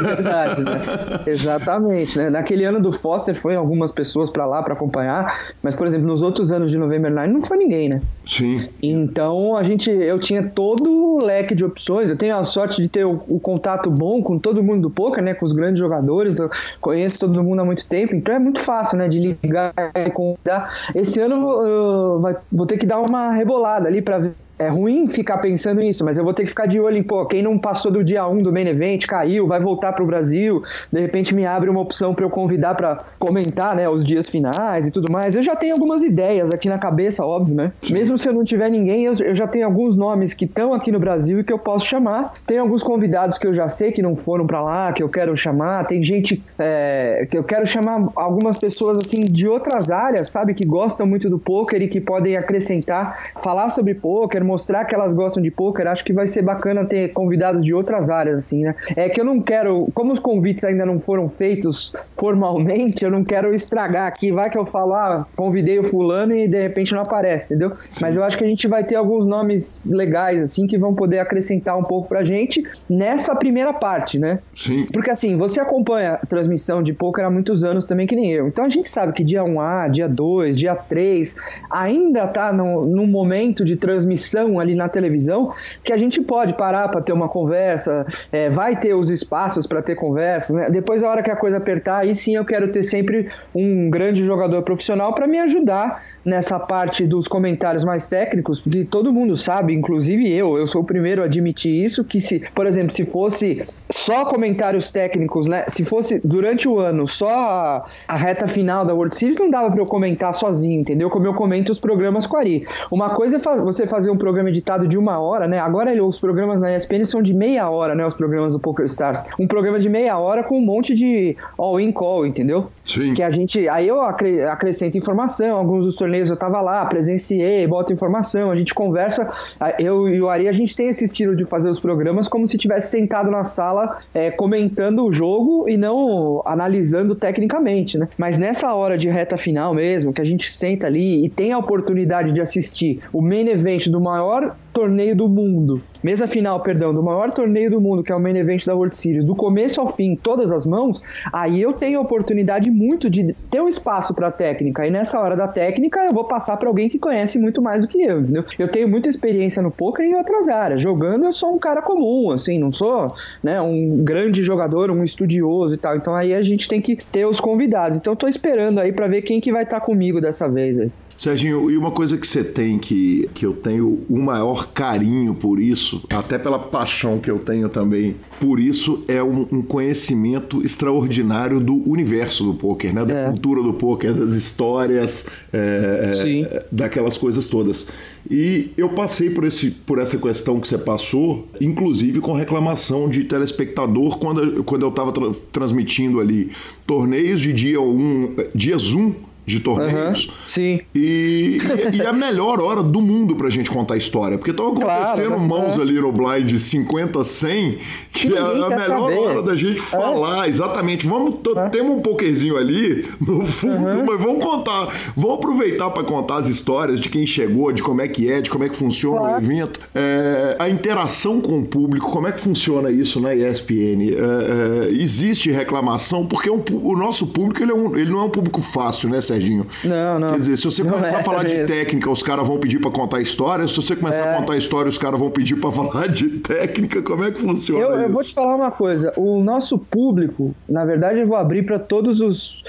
Verdade, né? Exatamente, né? Naquele ano do Foster foi algumas pessoas para lá para acompanhar, mas por exemplo, nos outros anos de November Nine não foi ninguém, né? Sim. Então a gente, eu tinha todo o leque de opções, eu tenho a sorte de ter o, o contato bom com todo mundo do poker, né? Com os grandes jogadores, eu conheço todo mundo há muito tempo, então é muito fácil, né? De ligar e convidar. Esse ano eu vai, vou ter que dar uma rebolada ali para ver é ruim ficar pensando nisso, mas eu vou ter que ficar de olho em, pô, quem não passou do dia 1 do main event, caiu, vai voltar pro Brasil, de repente me abre uma opção para eu convidar para comentar, né, os dias finais e tudo mais. Eu já tenho algumas ideias aqui na cabeça, óbvio, né? Sim. Mesmo se eu não tiver ninguém, eu, eu já tenho alguns nomes que estão aqui no Brasil e que eu posso chamar. Tem alguns convidados que eu já sei que não foram para lá, que eu quero chamar. Tem gente é, que eu quero chamar algumas pessoas assim de outras áreas, sabe, que gostam muito do poker e que podem acrescentar, falar sobre poker mostrar que elas gostam de poker, acho que vai ser bacana ter convidados de outras áreas, assim, né? É que eu não quero, como os convites ainda não foram feitos formalmente, eu não quero estragar aqui. Vai que eu falo, ah, convidei o fulano e de repente não aparece, entendeu? Sim. Mas eu acho que a gente vai ter alguns nomes legais, assim, que vão poder acrescentar um pouco pra gente nessa primeira parte, né? Sim. Porque assim, você acompanha a transmissão de poker há muitos anos também, que nem eu. Então a gente sabe que dia 1A, dia 2, dia 3, ainda tá no, num momento de transmissão ali na televisão que a gente pode parar para ter uma conversa, é, vai ter os espaços para ter conversas. Né? Depois, a hora que a coisa apertar, aí sim eu quero ter sempre um grande jogador profissional para me ajudar nessa parte dos comentários mais técnicos, porque todo mundo sabe, inclusive eu, eu sou o primeiro a admitir isso, que se, por exemplo, se fosse só comentários técnicos, né, se fosse durante o ano só a, a reta final da World Series, não dava para eu comentar sozinho, entendeu? Como eu comento os programas com a Ari. Uma coisa é você fazer um programa editado de uma hora, né, agora os programas na ESPN são de meia hora, né, os programas do Poker Stars. Um programa de meia hora com um monte de all-in call, entendeu? Sim. Que a gente, aí eu acrescento informação, alguns dos torneios torneios eu tava lá, presenciei, boto informação, a gente conversa. Eu e o Ari, a gente tem esse estilo de fazer os programas como se tivesse sentado na sala é, comentando o jogo e não analisando tecnicamente, né? Mas nessa hora de reta final mesmo, que a gente senta ali e tem a oportunidade de assistir o main event do maior torneio do mundo, mesa final, perdão, do maior torneio do mundo, que é o main event da World Series, do começo ao fim, todas as mãos, aí eu tenho a oportunidade muito de ter um espaço para técnica. E nessa hora da técnica, eu vou passar para alguém que conhece muito mais do que eu, entendeu? Eu tenho muita experiência no poker em outras áreas. Jogando, eu sou um cara comum, assim, não sou, né, um grande jogador, um estudioso e tal. Então aí a gente tem que ter os convidados. Então eu tô esperando aí para ver quem que vai estar tá comigo dessa vez aí. Serginho, e uma coisa que você tem que, que eu tenho o maior carinho por isso, até pela paixão que eu tenho também por isso, é um, um conhecimento extraordinário do universo do poker, né? Da é. cultura do poker, das histórias, é, é daquelas coisas todas. E eu passei por, esse, por essa questão que você passou, inclusive com reclamação de telespectador quando, quando eu estava tra transmitindo ali torneios de dia 1, um, dias 1 um, de torneios. Uhum, sim. E, e, e, é a melhor hora do mundo pra gente contar a história. Porque estão acontecendo claro, mãos é. ali no blind 50, 100, que, que é a melhor saber. hora da gente é. falar. Exatamente. Vamos, é. Temos um pokerzinho ali no fundo, uhum. mas vamos contar. Vamos aproveitar para contar as histórias de quem chegou, de como é que é, de como é que funciona claro. o evento. É, a interação com o público, como é que funciona isso na ESPN? É, é, existe reclamação, porque o, o nosso público ele, um, ele, não é um público fácil, né, Serginho? Não, não. Quer dizer, se você começar é a falar de técnica, os caras vão pedir para contar história. Se você começar é. a contar história, os caras vão pedir para falar de técnica. Como é que funciona eu, isso? Eu vou te falar uma coisa. O nosso público, na verdade, eu vou abrir para todos os.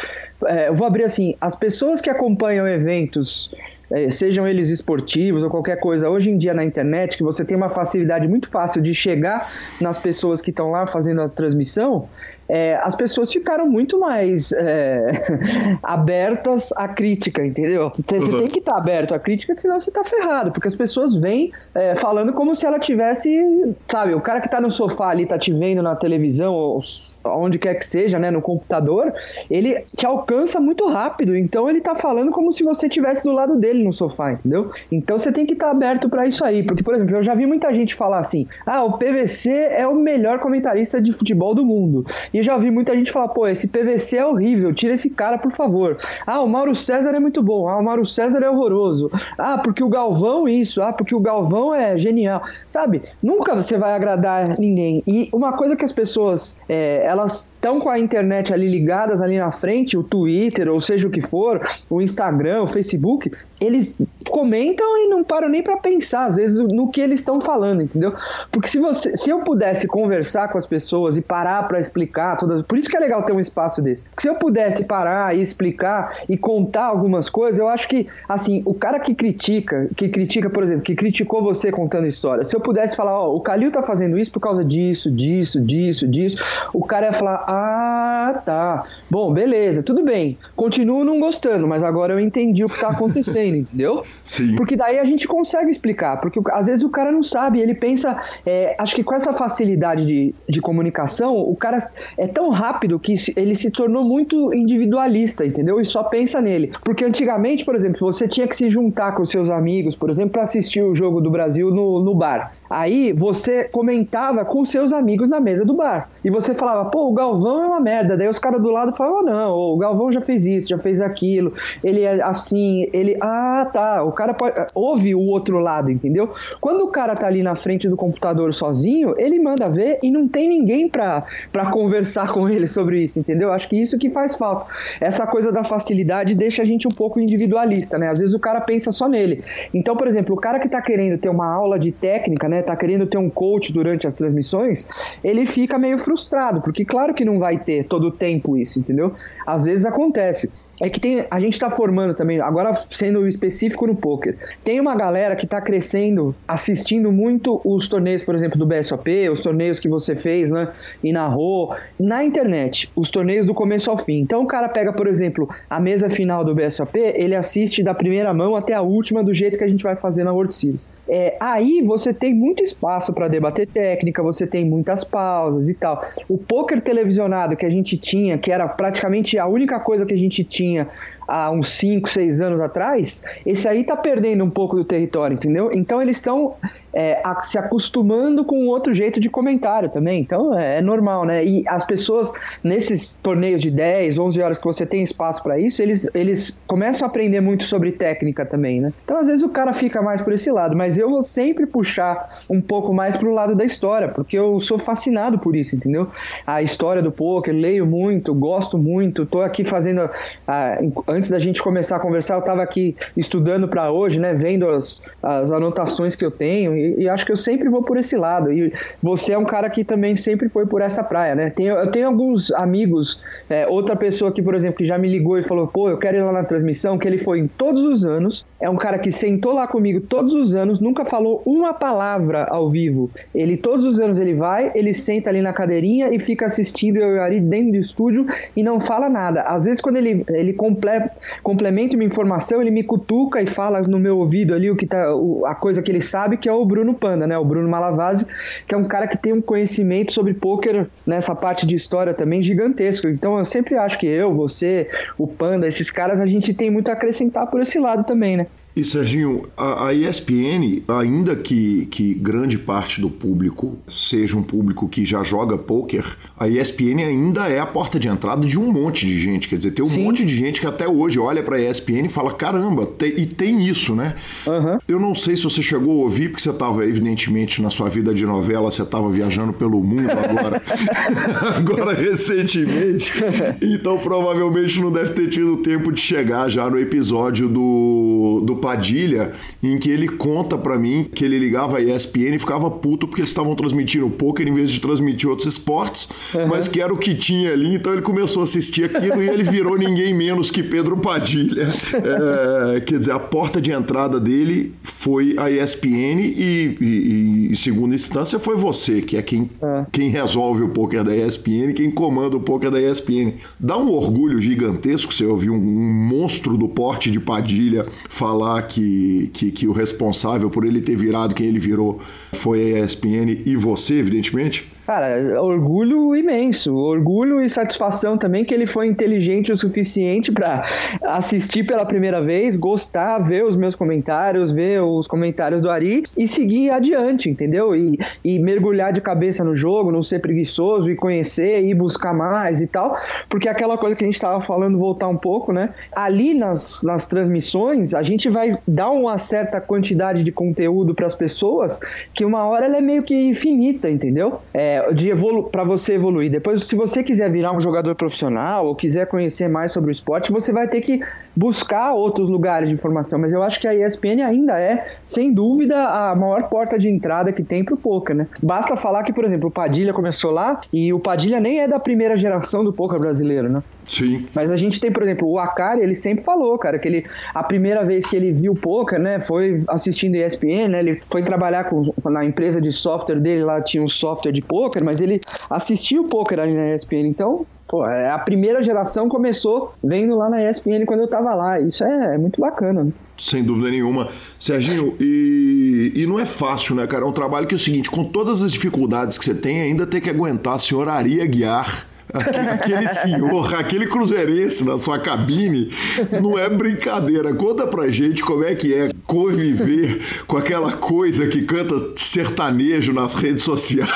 É, eu vou abrir assim: as pessoas que acompanham eventos é, sejam eles esportivos ou qualquer coisa, hoje em dia na internet, que você tem uma facilidade muito fácil de chegar nas pessoas que estão lá fazendo a transmissão, é, as pessoas ficaram muito mais é, abertas à crítica, entendeu? Você, uhum. tem que estar tá aberto à crítica, senão você está ferrado, porque as pessoas vêm é, falando como se ela tivesse, sabe, o cara que está no sofá ali, tá te vendo na televisão, ou onde quer que seja, né, no computador, ele te alcança muito rápido, então ele está falando como se você estivesse do lado dele no sofá, entendeu? Então você tem que estar tá aberto para isso aí, porque, por exemplo, eu já vi muita gente falar assim, ah, o PVC é o melhor comentarista de futebol do mundo. E já vi muita gente falar, pô, esse PVC é horrível, tira esse cara, por favor. Ah, o Mauro César é muito bom. Ah, o Mauro César é horroroso. Ah, porque o Galvão isso. Ah, porque o Galvão é genial. Sabe? Nunca você vai agradar ninguém. E uma coisa que as pessoas, é, elas estão com a internet ali ligadas ali na frente, o Twitter, ou seja o que for, o Instagram, o Facebook, eles comentam e não param nem para pensar, às vezes, no que eles estão falando, entendeu? Porque se, você, se eu pudesse conversar com as pessoas e parar para explicar todas. Por isso que é legal ter um espaço desse. Se eu pudesse parar e explicar e contar algumas coisas, eu acho que, assim, o cara que critica, que critica, por exemplo, que criticou você contando história, se eu pudesse falar, ó, o Calil tá fazendo isso por causa disso, disso, disso, disso, o cara ia falar, ah, tá. Bom, beleza, tudo bem. Continuo não gostando, mas agora eu entendi o que tá acontecendo, entendeu? Sim. Porque daí a gente consegue explicar, porque às vezes o cara não sabe, ele pensa, é, acho que com essa facilidade de, de comunicação, o cara é tão rápido que ele se tornou muito individualista, entendeu? E só pensa nele. Porque antigamente, por exemplo, você tinha que se juntar com seus amigos, por exemplo, para assistir o jogo do Brasil no, no bar. Aí você comentava com seus amigos na mesa do bar. E você falava, pô, o Galvão é uma merda. Daí os caras do lado falavam, não, o Galvão já fez isso, já fez aquilo, ele é assim, ele. Ah, tá. O cara pode. Ouve o outro lado, entendeu? Quando o cara tá ali na frente do computador sozinho, ele manda ver e não tem ninguém pra, pra conversar com ele sobre isso, entendeu? Acho que isso que faz falta. Essa coisa da facilidade deixa a gente um pouco individualista, né? Às vezes o cara pensa só nele. Então, por exemplo, o cara que tá querendo ter uma aula de técnica, né? Tá querendo ter um coach durante as transmissões, ele fica meio frustrado, porque claro que não vai ter todo o tempo isso, entendeu? Às vezes acontece é que tem, a gente está formando também, agora sendo específico no poker, tem uma galera que está crescendo, assistindo muito os torneios, por exemplo, do BSOP, os torneios que você fez, né, e narrou, na internet, os torneios do começo ao fim. Então o cara pega, por exemplo, a mesa final do BSOP, ele assiste da primeira mão até a última do jeito que a gente vai fazer na World Series. É, aí você tem muito espaço para debater técnica, você tem muitas pausas e tal. O poker televisionado que a gente tinha, que era praticamente a única coisa que a gente tinha tinha há uns 5, 6 anos atrás, esse aí tá perdendo um pouco do território, entendeu? Então eles estão é, se acostumando com outro jeito de comentário também. Então é, é, normal, né? E as pessoas, nesses torneios de 10, 11 horas que você tem espaço para isso, eles, eles começam a aprender muito sobre técnica também, né? Então às vezes o cara fica mais por esse lado, mas eu vou sempre puxar um pouco mais pro lado da história, porque eu sou fascinado por isso, entendeu? A história do poker, leio muito, gosto muito, tô aqui fazendo. A, antes da gente começar a conversar, eu estava aqui estudando para hoje, né? Vendo as, as anotações que eu tenho e, e, acho que eu sempre vou por esse lado. E você é um cara que também sempre foi por essa praia, né? Tenho, eu tenho alguns amigos, é, outra pessoa que, por exemplo, que já me ligou e falou, pô, eu quero ir lá na transmissão, que ele foi em todos os anos. É um cara que sentou lá comigo todos os anos, nunca falou uma palavra ao vivo. Ele, todos os anos, ele vai, ele senta ali na cadeirinha e fica assistindo eu e o Ari dentro do estúdio e não fala nada. Às vezes, quando ele, ele comple, complementa uma informação, ele me cutuca e fala no meu ouvido ali o que tá, a coisa que ele sabe, que é o Bruno Panda, né? O Bruno Malavase, que é um cara que tem um conhecimento sobre pôquer nessa parte de história também gigantesco. Então eu sempre acho que eu, você, o Panda, esses caras, a gente tem muito a acrescentar por esse lado também, né? E Serginho, a, a ESPN, ainda que, que grande parte do público seja um público que já joga poker, a ESPN ainda é a porta de entrada de um monte de gente. Quer dizer, tem um Sim. monte de gente que até hoje olha para a ESPN e fala: caramba, tem, e tem isso, né? Uhum. Eu não sei se você chegou a ouvir, porque você estava, evidentemente, na sua vida de novela, você estava viajando pelo mundo agora, agora recentemente. Então provavelmente não deve ter tido tempo de chegar já no episódio do, do Padilha, em que ele conta para mim que ele ligava a ESPN e ficava puto porque eles estavam transmitindo poker em vez de transmitir outros esportes, uhum. mas que era o que tinha ali, então ele começou a assistir aquilo e ele virou ninguém menos que Pedro Padilha. É, quer dizer, a porta de entrada dele foi a ESPN e, e, e em segunda instância foi você, que é quem, é. quem resolve o poker da ESPN, quem comanda o poker da ESPN. Dá um orgulho gigantesco você ouvir um, um monstro do porte de Padilha falar que, que, que o responsável por ele ter virado quem ele virou foi a ESPN e você, evidentemente? Cara, orgulho imenso, orgulho e satisfação também que ele foi inteligente o suficiente para assistir pela primeira vez, gostar, ver os meus comentários, ver os comentários do Ari e seguir adiante, entendeu? E, e mergulhar de cabeça no jogo, não ser preguiçoso e conhecer e buscar mais e tal, porque aquela coisa que a gente estava falando, voltar um pouco, né? Ali nas, nas transmissões, a gente vai dar uma certa quantidade de conteúdo para as pessoas que uma hora ela é meio que infinita, entendeu? É, é, de evolu para você evoluir. Depois, se você quiser virar um jogador profissional ou quiser conhecer mais sobre o esporte, você vai ter que buscar outros lugares de informação. Mas eu acho que a ESPN ainda é, sem dúvida, a maior porta de entrada que tem pro poker, né? Basta falar que, por exemplo, o Padilha começou lá e o Padilha nem é da primeira geração do poker brasileiro, né? Sim. Mas a gente tem, por exemplo, o Akari, ele sempre falou, cara, que ele, a primeira vez que ele viu poker, né, foi assistindo ESPN, né, ele foi trabalhar com, na empresa de software dele, lá tinha um software de poker, mas ele assistiu poker ali na ESPN, então Pô, é, a primeira geração começou vendo lá na ESPN quando eu tava lá. Isso é, é muito bacana. Né? Sem dúvida nenhuma. Serginho, e, e não é fácil, né, cara? É um trabalho que é o seguinte: com todas as dificuldades que você tem, ainda tem que aguentar a senhoraria guiar aquele senhor, aquele cruzeirense na sua cabine, não é brincadeira. Conta pra gente como é que é conviver com aquela coisa que canta sertanejo nas redes sociais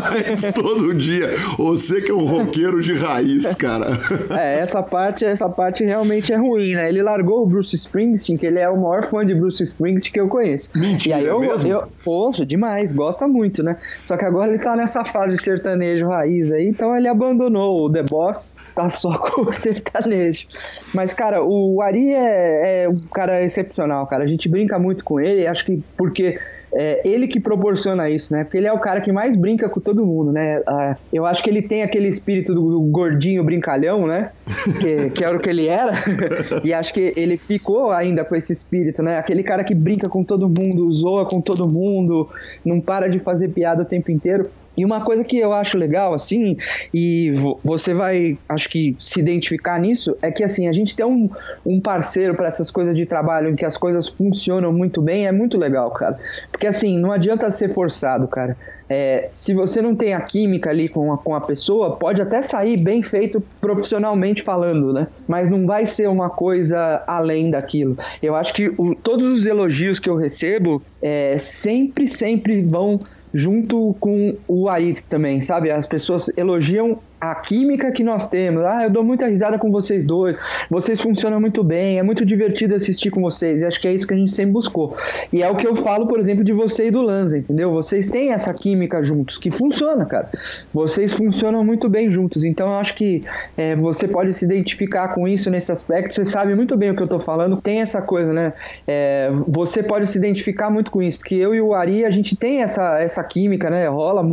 todo dia. Você que é um roqueiro de raiz, cara. É, essa parte, essa parte realmente é ruim, né? Ele largou o Bruce Springsteen, que ele é o maior fã de Bruce Springsteen que eu conheço. Mentira, e aí eu, é mesmo? eu, poxa, demais, gosta muito, né? Só que agora ele tá nessa fase sertanejo raiz aí, então ele abandonou o The Boss, tá só com o sertanejo. Mas, cara, o Ari é, é um cara excepcional, cara. A gente brinca muito com ele, acho que porque é ele que proporciona isso, né? Porque ele é o cara que mais brinca com todo mundo, né? Ah, eu acho que ele tem aquele espírito do, do gordinho brincalhão, né? Que, que era o que ele era. e acho que ele ficou ainda com esse espírito, né? Aquele cara que brinca com todo mundo, zoa com todo mundo, não para de fazer piada o tempo inteiro. E uma coisa que eu acho legal, assim, e você vai, acho que, se identificar nisso, é que, assim, a gente tem um, um parceiro para essas coisas de trabalho em que as coisas funcionam muito bem, é muito legal, cara. Porque, assim, não adianta ser forçado, cara. É, se você não tem a química ali com a, com a pessoa, pode até sair bem feito profissionalmente falando, né? Mas não vai ser uma coisa além daquilo. Eu acho que o, todos os elogios que eu recebo é, sempre, sempre vão junto com o Ari também, sabe? As pessoas elogiam a química que nós temos. Ah, eu dou muita risada com vocês dois, vocês funcionam muito bem, é muito divertido assistir com vocês. E acho que é isso que a gente sempre buscou. E é o que eu falo, por exemplo, de você e do Lanza, entendeu? Vocês têm essa química juntos, que funciona, cara. Vocês funcionam muito bem juntos. Então eu acho que é, você pode se identificar com isso nesse aspecto. Você sabe muito bem o que eu tô falando. Tem essa coisa, né? É, você pode se identificar muito com isso, porque eu e o Ari, a gente tem essa, essa química, né? Rola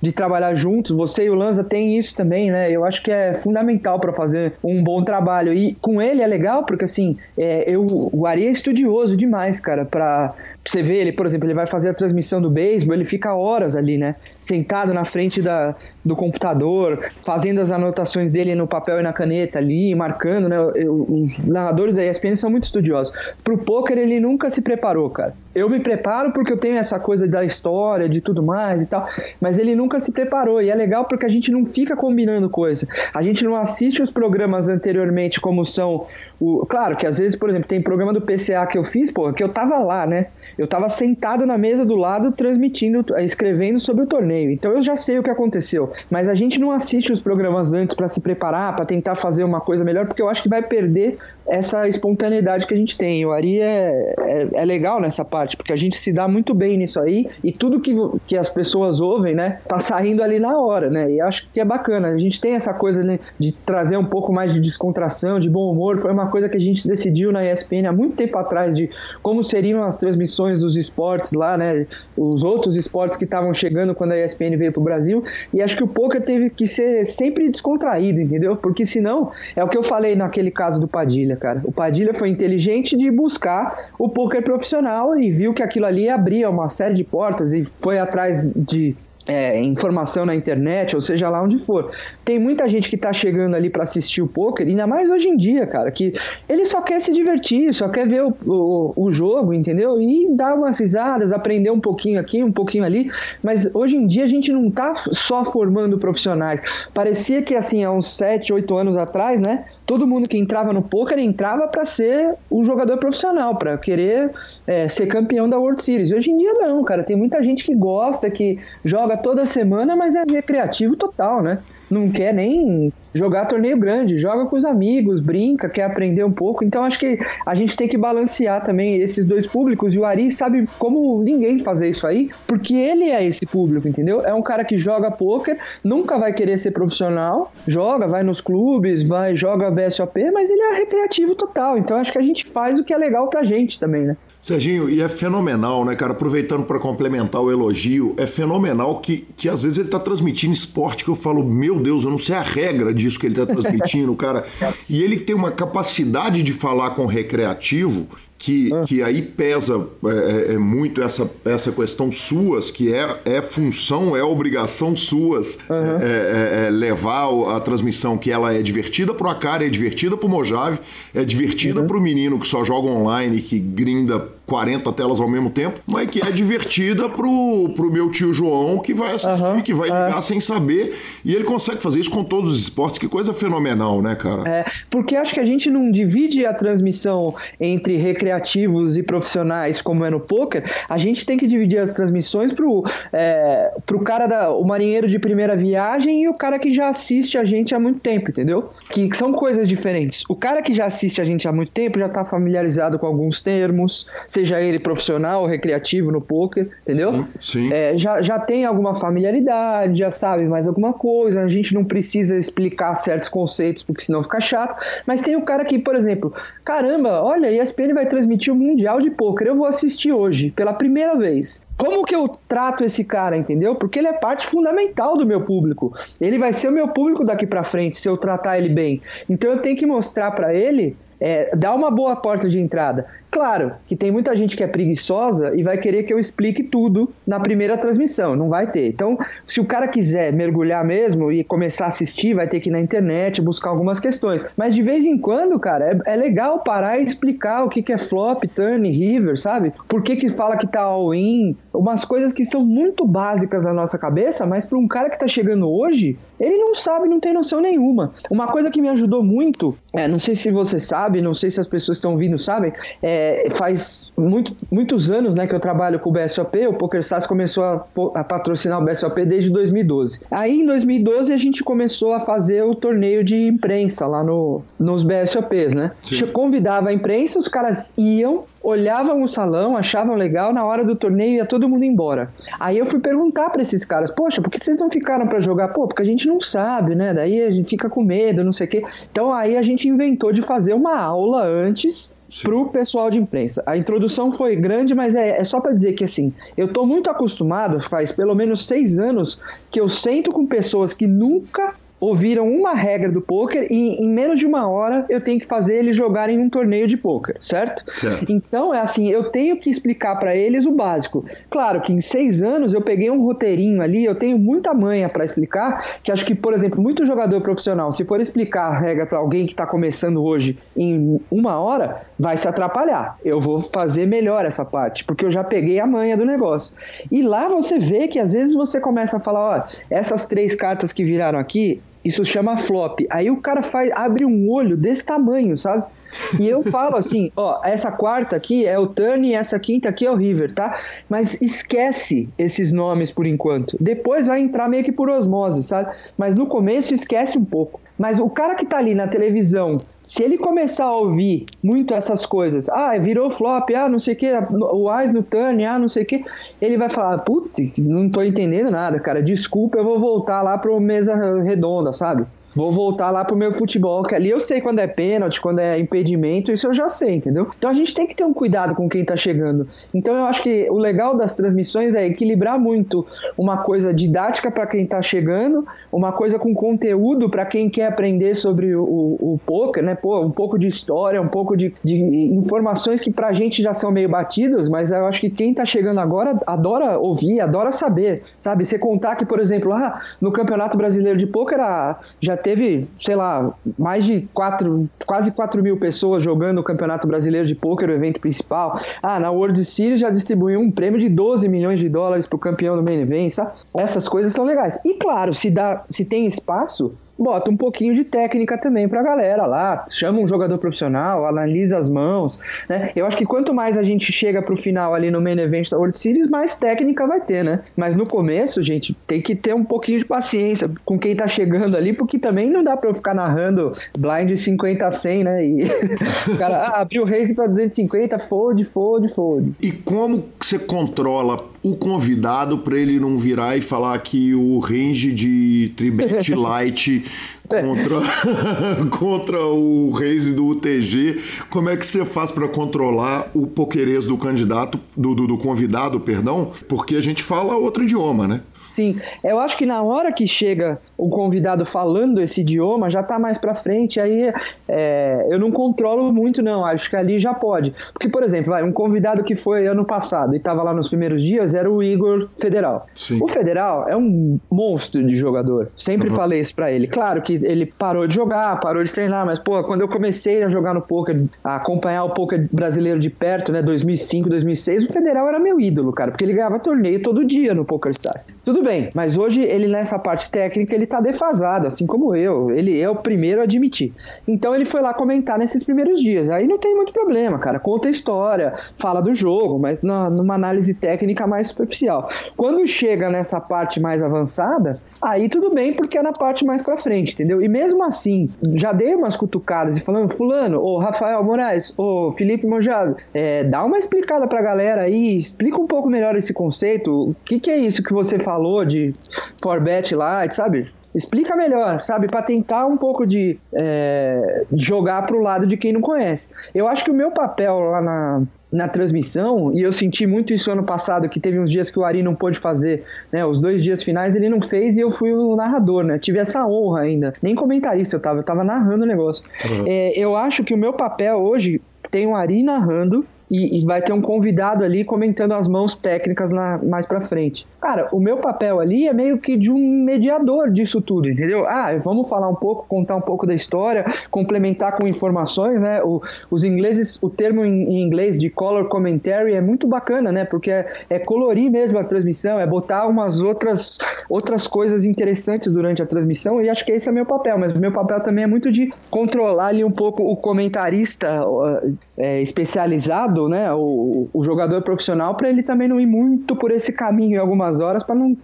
de trabalhar juntos. Você e o Lanza têm isso também também, né? Eu acho que é fundamental para fazer um bom trabalho. E com ele é legal porque, assim, é, eu, o Ari é estudioso demais, cara, para você ver ele, por exemplo, ele vai fazer a transmissão do beisebol, ele fica horas ali, né? Sentado na frente da, do computador, fazendo as anotações dele no papel e na caneta ali, marcando, né? Os narradores da ESPN são muito estudiosos. Pro poker ele nunca se preparou, cara. Eu me preparo porque eu tenho essa coisa da história, de tudo mais e tal, mas ele nunca se preparou. E é legal porque a gente não fica combinando coisa. A gente não assiste os programas anteriormente como são o, claro que às vezes, por exemplo, tem programa do PCA que eu fiz, pô, que eu tava lá, né? Eu tava sentado na mesa do lado transmitindo, escrevendo sobre o torneio. Então eu já sei o que aconteceu. Mas a gente não assiste os programas antes para se preparar, para tentar fazer uma coisa melhor, porque eu acho que vai perder essa espontaneidade que a gente tem. O Ari é, é, é, legal nessa parte, porque a gente se dá muito bem nisso aí e tudo que, que as pessoas ouvem, né, tá saindo ali na hora, né? E acho que é bacana. A gente tem essa coisa né, de trazer um pouco mais de descontração, de bom humor. Foi uma coisa que a gente decidiu na ESPN há muito tempo atrás de como seriam as transmissões dos esportes lá, né? Os outros esportes que estavam chegando quando a ESPN veio pro Brasil. E acho que o poker teve que ser sempre descontraído, entendeu? Porque senão, é o que eu falei naquele caso do Padilha cara. O Padilha foi inteligente de buscar o poker profissional e viu que aquilo ali abria uma série de portas e foi atrás de é, informação na internet, ou seja lá onde for. Tem muita gente que tá chegando ali para assistir o poker, ainda mais hoje em dia, cara, que ele só quer se divertir, só quer ver o, o, o, jogo, entendeu? E dar umas risadas, aprender um pouquinho aqui, um pouquinho ali. Mas hoje em dia a gente não tá só formando profissionais. Parecia que assim, há uns 7, 8 anos atrás, né? Todo mundo que entrava no poker entrava para ser um jogador profissional, para querer é, ser campeão da World Series. Hoje em dia não, cara. Tem muita gente que gosta, que joga joga toda semana, mas é recreativo total, né? Não quer nem jogar torneio grande, joga com os amigos, brinca, quer aprender um pouco. Então acho que a gente tem que balancear também esses dois públicos e o Ari sabe como ninguém fazer isso aí, porque ele é esse público, entendeu? É um cara que joga poker, nunca vai querer ser profissional, joga, vai nos clubes, vai joga VSOP, mas ele é recreativo total. Então acho que a gente faz o que é legal pra gente também, né? Serginho, e é fenomenal, né, cara? Aproveitando para complementar o elogio, é fenomenal que, que às vezes ele está transmitindo esporte que eu falo, meu Deus, eu não sei a regra disso que ele está transmitindo, cara. E ele tem uma capacidade de falar com o recreativo que, ah. que aí pesa é, é, é, muito essa, essa questão suas, que é, é função, é obrigação suas uhum. é, é, levar a transmissão que ela é divertida para o Acari, é divertida para o Mojave, é divertida uhum. para o menino que só joga online, que grinda 40 telas ao mesmo tempo, mas que é divertida pro, pro meu tio João, que vai assistir, uhum, que vai ligar é. sem saber. E ele consegue fazer isso com todos os esportes. Que coisa fenomenal, né, cara? É, porque acho que a gente não divide a transmissão entre recreativos e profissionais, como é no poker. A gente tem que dividir as transmissões pro, é, pro cara, da, o marinheiro de primeira viagem e o cara que já assiste a gente há muito tempo, entendeu? Que são coisas diferentes. O cara que já assiste a gente há muito tempo já tá familiarizado com alguns termos, seja ele profissional ou recreativo no poker, entendeu? Sim. sim. É, já, já tem alguma familiaridade, já sabe mais alguma coisa, a gente não precisa explicar certos conceitos, porque senão fica chato. Mas tem o cara que, por exemplo, caramba, olha, a ESPN vai transmitir o Mundial de Poker, eu vou assistir hoje, pela primeira vez. Como que eu trato esse cara, entendeu? Porque ele é parte fundamental do meu público. Ele vai ser o meu público daqui para frente se eu tratar ele bem. Então eu tenho que mostrar para ele é, dar uma boa porta de entrada. Claro que tem muita gente que é preguiçosa e vai querer que eu explique tudo na primeira transmissão, não vai ter. Então, se o cara quiser mergulhar mesmo e começar a assistir, vai ter que ir na internet buscar algumas questões. Mas de vez em quando, cara, é, é legal parar e explicar o que, que é flop, turn, river, sabe? Por que, que fala que tá all-in? Umas coisas que são muito básicas na nossa cabeça, mas para um cara que tá chegando hoje, ele não sabe, não tem noção nenhuma. Uma coisa que me ajudou muito, é, não sei se você sabe, não sei se as pessoas que estão ouvindo sabem, é é, faz muito, muitos anos né, que eu trabalho com o BSOP, o PokerStars começou a, a, patrocinar o BSOP desde 2012. Aí em 2012 a gente começou a fazer o torneio de imprensa lá no, nos BSOPs, né? Sim. Convidava a imprensa, os caras iam, olhavam o salão, achavam legal, na hora do torneio ia todo mundo embora. Aí eu fui perguntar para esses caras, poxa, por que vocês não ficaram para jogar? Pô, porque a gente não sabe, né? Daí a gente fica com medo, não sei o quê. Então aí a gente inventou de fazer uma aula antes para o pessoal de imprensa. A introdução foi grande, mas é, é só para dizer que assim, eu estou muito acostumado, faz pelo menos seis anos que eu sento com pessoas que nunca ouviram uma regra do poker e em menos de uma hora eu tenho que fazer eles jogarem um torneio de poker, certo? certo. Então é assim, eu tenho que explicar para eles o básico. Claro que em seis anos eu peguei um roteirinho ali, eu tenho muita manha para explicar, que acho que, por exemplo, muito jogador profissional, se for explicar a regra para alguém que está começando hoje em uma hora, vai se atrapalhar. Eu vou fazer melhor essa parte, porque eu já peguei a manha do negócio. E lá você vê que às vezes você começa a falar, ó, essas três cartas que viraram aqui, isso chama flop. Aí o cara faz, abre um olho desse tamanho, sabe? E eu falo assim, ó, essa quarta aqui é o e essa quinta aqui é o River, tá? Mas esquece esses nomes por enquanto. Depois vai entrar meio que por osmose, sabe? Mas no começo esquece um pouco. Mas o cara que tá ali na televisão, se ele começar a ouvir muito essas coisas, ah, virou flop, ah, não sei o que, o Ais no turn, ah, não sei o que, ele vai falar, putz, não tô entendendo nada, cara, desculpa, eu vou voltar lá pro mesa redonda, sabe? Vou voltar lá pro meu futebol, que ali eu sei quando é pênalti, quando é impedimento, isso eu já sei, entendeu? Então a gente tem que ter um cuidado com quem tá chegando. Então eu acho que o legal das transmissões é equilibrar muito uma coisa didática para quem tá chegando, uma coisa com conteúdo para quem quer aprender sobre o, o, poker, né? Pô, um pouco de história, um pouco de, de informações que pra gente já são meio batidas, mas eu acho que quem tá chegando agora adora ouvir, adora saber, sabe? Você contar que, por exemplo, ah, no Campeonato Brasileiro de Poker ah, já teve, sei lá, mais de quatro, quase 4 mil pessoas jogando o Campeonato Brasileiro de Pôquer, o evento principal. Ah, na World Series já distribuiu um prêmio de 12 milhões de dólares para o campeão do main event, sabe? Essas coisas são legais. E claro, se, dá, se tem espaço, bota um pouquinho de técnica também pra galera lá, chama um jogador profissional, analisa as mãos, né? Eu acho que quanto mais a gente chega pro final ali no main event da World Series, mais técnica vai ter, né? Mas no começo, gente, tem que ter um pouquinho de paciência com quem tá chegando ali, porque também não dá pra eu ficar narrando blind 50 a 100, né? E o cara ah, abriu o raise pra 250, fold, fold, fold. E como você controla o convidado para ele não virar e falar que o range de Tribet Light contra, contra o raise do UTG, como é que você faz para controlar o pokerês do candidato, do, do, do convidado, perdão? Porque a gente fala outro idioma, né? Sim, eu acho que na hora que chega o convidado falando esse idioma, já tá mais para frente, aí é, eu não controlo muito não, acho que ali já pode. Porque, por exemplo, um convidado que foi ano passado e tava lá nos primeiros dias era o Igor Federal. Sim. O Federal é um monstro de jogador, sempre uhum. falei isso para ele. Claro que ele parou de jogar, parou de treinar, mas, pô, quando eu comecei a jogar no poker, a acompanhar o poker brasileiro de perto, né, 2005, 2006, o Federal era meu ídolo, cara, porque ele ganhava torneio todo dia no Poker Stars. Tudo tudo bem, mas hoje ele nessa parte técnica ele tá defasado, assim como eu. Ele é o primeiro a admitir. Então ele foi lá comentar nesses primeiros dias. Aí não tem muito problema, cara. Conta a história, fala do jogo, mas na, numa análise técnica mais superficial. Quando chega nessa parte mais avançada, aí tudo bem, porque é na parte mais pra frente, entendeu? E mesmo assim, já dei umas cutucadas e falando, fulano, ô Rafael Moraes, ô Felipe Mojado, é, dá uma explicada pra galera aí, explica um pouco melhor esse conceito. O que, que é isso que você falou? Falou de Forbet Light, sabe? Explica melhor, sabe? Para tentar um pouco de é, jogar para o lado de quem não conhece. Eu acho que o meu papel lá na, na transmissão, e eu senti muito isso ano passado, que teve uns dias que o Ari não pôde fazer, né? Os dois dias finais ele não fez e eu fui o narrador, né? Tive essa honra ainda. Nem comentarista eu tava, eu tava narrando o negócio. Uhum. É, eu acho que o meu papel hoje tem o Ari narrando e, e vai ter um convidado ali comentando as mãos técnicas na, mais pra frente. Cara, o meu papel ali é meio que de um mediador disso tudo, entendeu? Ah, vamos falar um pouco, contar um pouco da história, complementar com informações, né? O, os ingleses, o termo em, em, inglês de color commentary é muito bacana, né? Porque é, é, colorir mesmo a transmissão, é botar umas outras, outras coisas interessantes durante a transmissão, e acho que esse é o meu papel, mas o meu papel também é muito de controlar ali um pouco o comentarista é, especializado, né? O, o jogador profissional, para ele também não ir muito por esse caminho em algumas horas, para não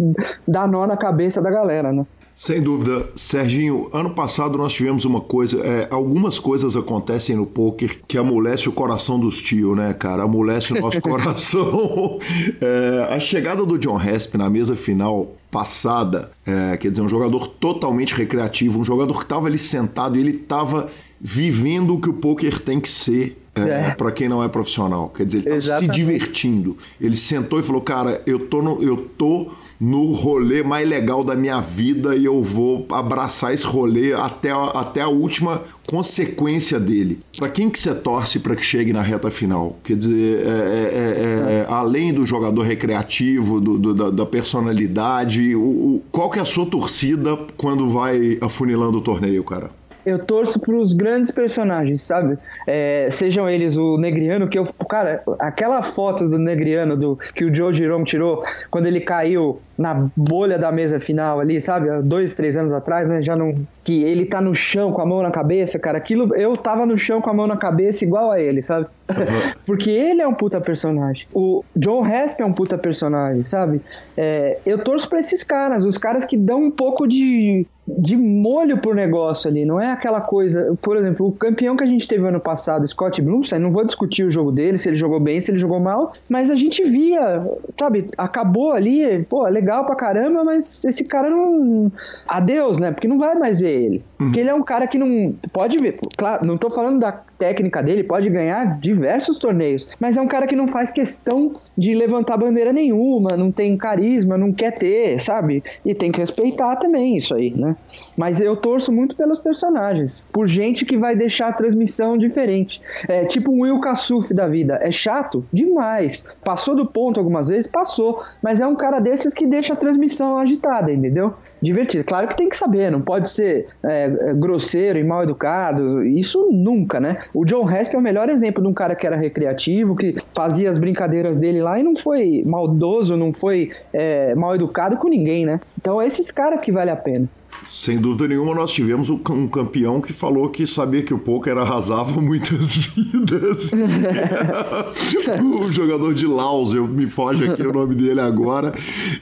dar nó na cabeça da galera, né? Sem dúvida. Serginho, ano passado nós tivemos uma coisa, é, algumas coisas acontecem no poker que amolece o coração dos tios, né, cara? Amolece o nosso coração. É, a chegada do John Rasp na mesa final passada, é, quer dizer, um jogador totalmente recreativo, um jogador que estava ali sentado e ele estava vivendo o que o poker tem que ser é, é. para quem não é profissional. Quer dizer, ele estava se divertindo. Ele sentou e falou: Cara, eu tô, no, eu tô no rolê mais legal da minha vida e eu vou abraçar esse rolê até, até a última consequência dele. Para quem que você torce para que chegue na reta final? Quer dizer, é, é, é, é além do jogador recreativo, do, do, da, da, personalidade, o, o, qual que é a sua torcida quando vai afunilando o torneio, cara? Eu torço pros grandes personagens, sabe? É, sejam eles o Negriano, que eu. Cara, aquela foto do Negriano do, que o Joe Jerome tirou quando ele caiu na bolha da mesa final ali, sabe? Há dois, três anos atrás, né? Já não. Que ele tá no chão com a mão na cabeça, cara. Aquilo. Eu tava no chão com a mão na cabeça igual a ele, sabe? Uhum. Porque ele é um puta personagem. O John Rasp é um puta personagem, sabe? É, eu torço pra esses caras, os caras que dão um pouco de de molho pro negócio ali, não é aquela coisa. Por exemplo, o campeão que a gente teve ano passado, Scott Blumstein, não vou discutir o jogo dele, se ele jogou bem, se ele jogou mal, mas a gente via, sabe, acabou ali, pô, legal pra caramba, mas esse cara não. Adeus, né? Porque não vai mais ver ele. Uhum. Porque ele é um cara que não. Pode ver, claro, não tô falando da técnica dele, pode ganhar diversos torneios, mas é um cara que não faz questão de levantar bandeira nenhuma, não tem carisma, não quer ter, sabe? E tem que respeitar também isso aí, né? Mas eu torço muito pelos personagens, por gente que vai deixar a transmissão diferente. É tipo um Will Kassuf da vida. É chato? Demais. Passou do ponto algumas vezes? Passou. Mas é um cara desses que deixa a transmissão agitada, entendeu? Divertido. Claro que tem que saber, não pode ser é, é grosseiro e mal educado. Isso nunca, né? O John Rasp é o melhor exemplo de um cara que era recreativo, que fazia as brincadeiras dele lá e não foi maldoso, não foi é, mal educado com ninguém, né? Então é esses caras que vale a pena. Sem dúvida nenhuma, nós tivemos um campeão que falou que sabia que o poker arrasava muitas vidas. o jogador de Laos, eu me foge aqui o nome dele agora.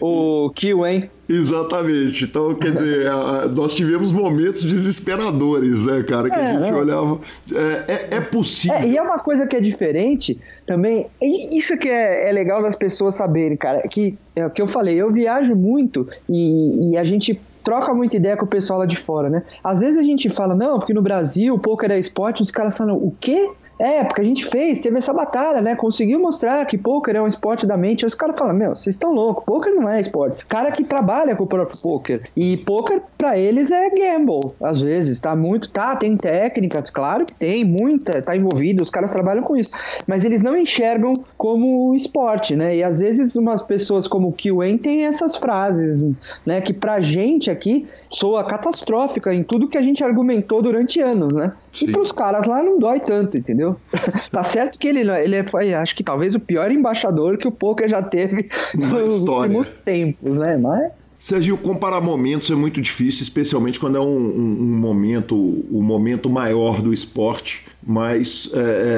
O Kiwen. Exatamente. Então, quer dizer, nós tivemos momentos desesperadores, né, cara? Que é, a gente não. olhava. É, é, é possível. É, e é uma coisa que é diferente também. isso que é, é legal das pessoas saberem, cara. Que é o que eu falei, eu viajo muito e, e a gente troca muita ideia com o pessoal lá de fora, né? Às vezes a gente fala, não, porque no Brasil o poker é esporte, os caras falam, o quê? É, porque a gente fez, teve essa batalha, né? Conseguiu mostrar que poker é um esporte da mente. Aí os caras falam, meu, vocês estão loucos, poker não é esporte. Cara que trabalha com o próprio poker. E poker, para eles, é gamble. Às vezes, tá muito, tá, tem técnica, claro que tem, muita, tá envolvido, os caras trabalham com isso. Mas eles não enxergam como esporte, né? E às vezes umas pessoas como o Kiwen tem essas frases, né? Que pra gente aqui soa catastrófica em tudo que a gente argumentou durante anos, né? Sim. E pros caras lá não dói tanto, entendeu? tá certo que ele, ele foi, acho que talvez o pior embaixador que o poker já teve nos últimos tempos, né? Mas. Sergio, comparar momentos é muito difícil, especialmente quando é um, um, um momento, o um momento maior do esporte. Mas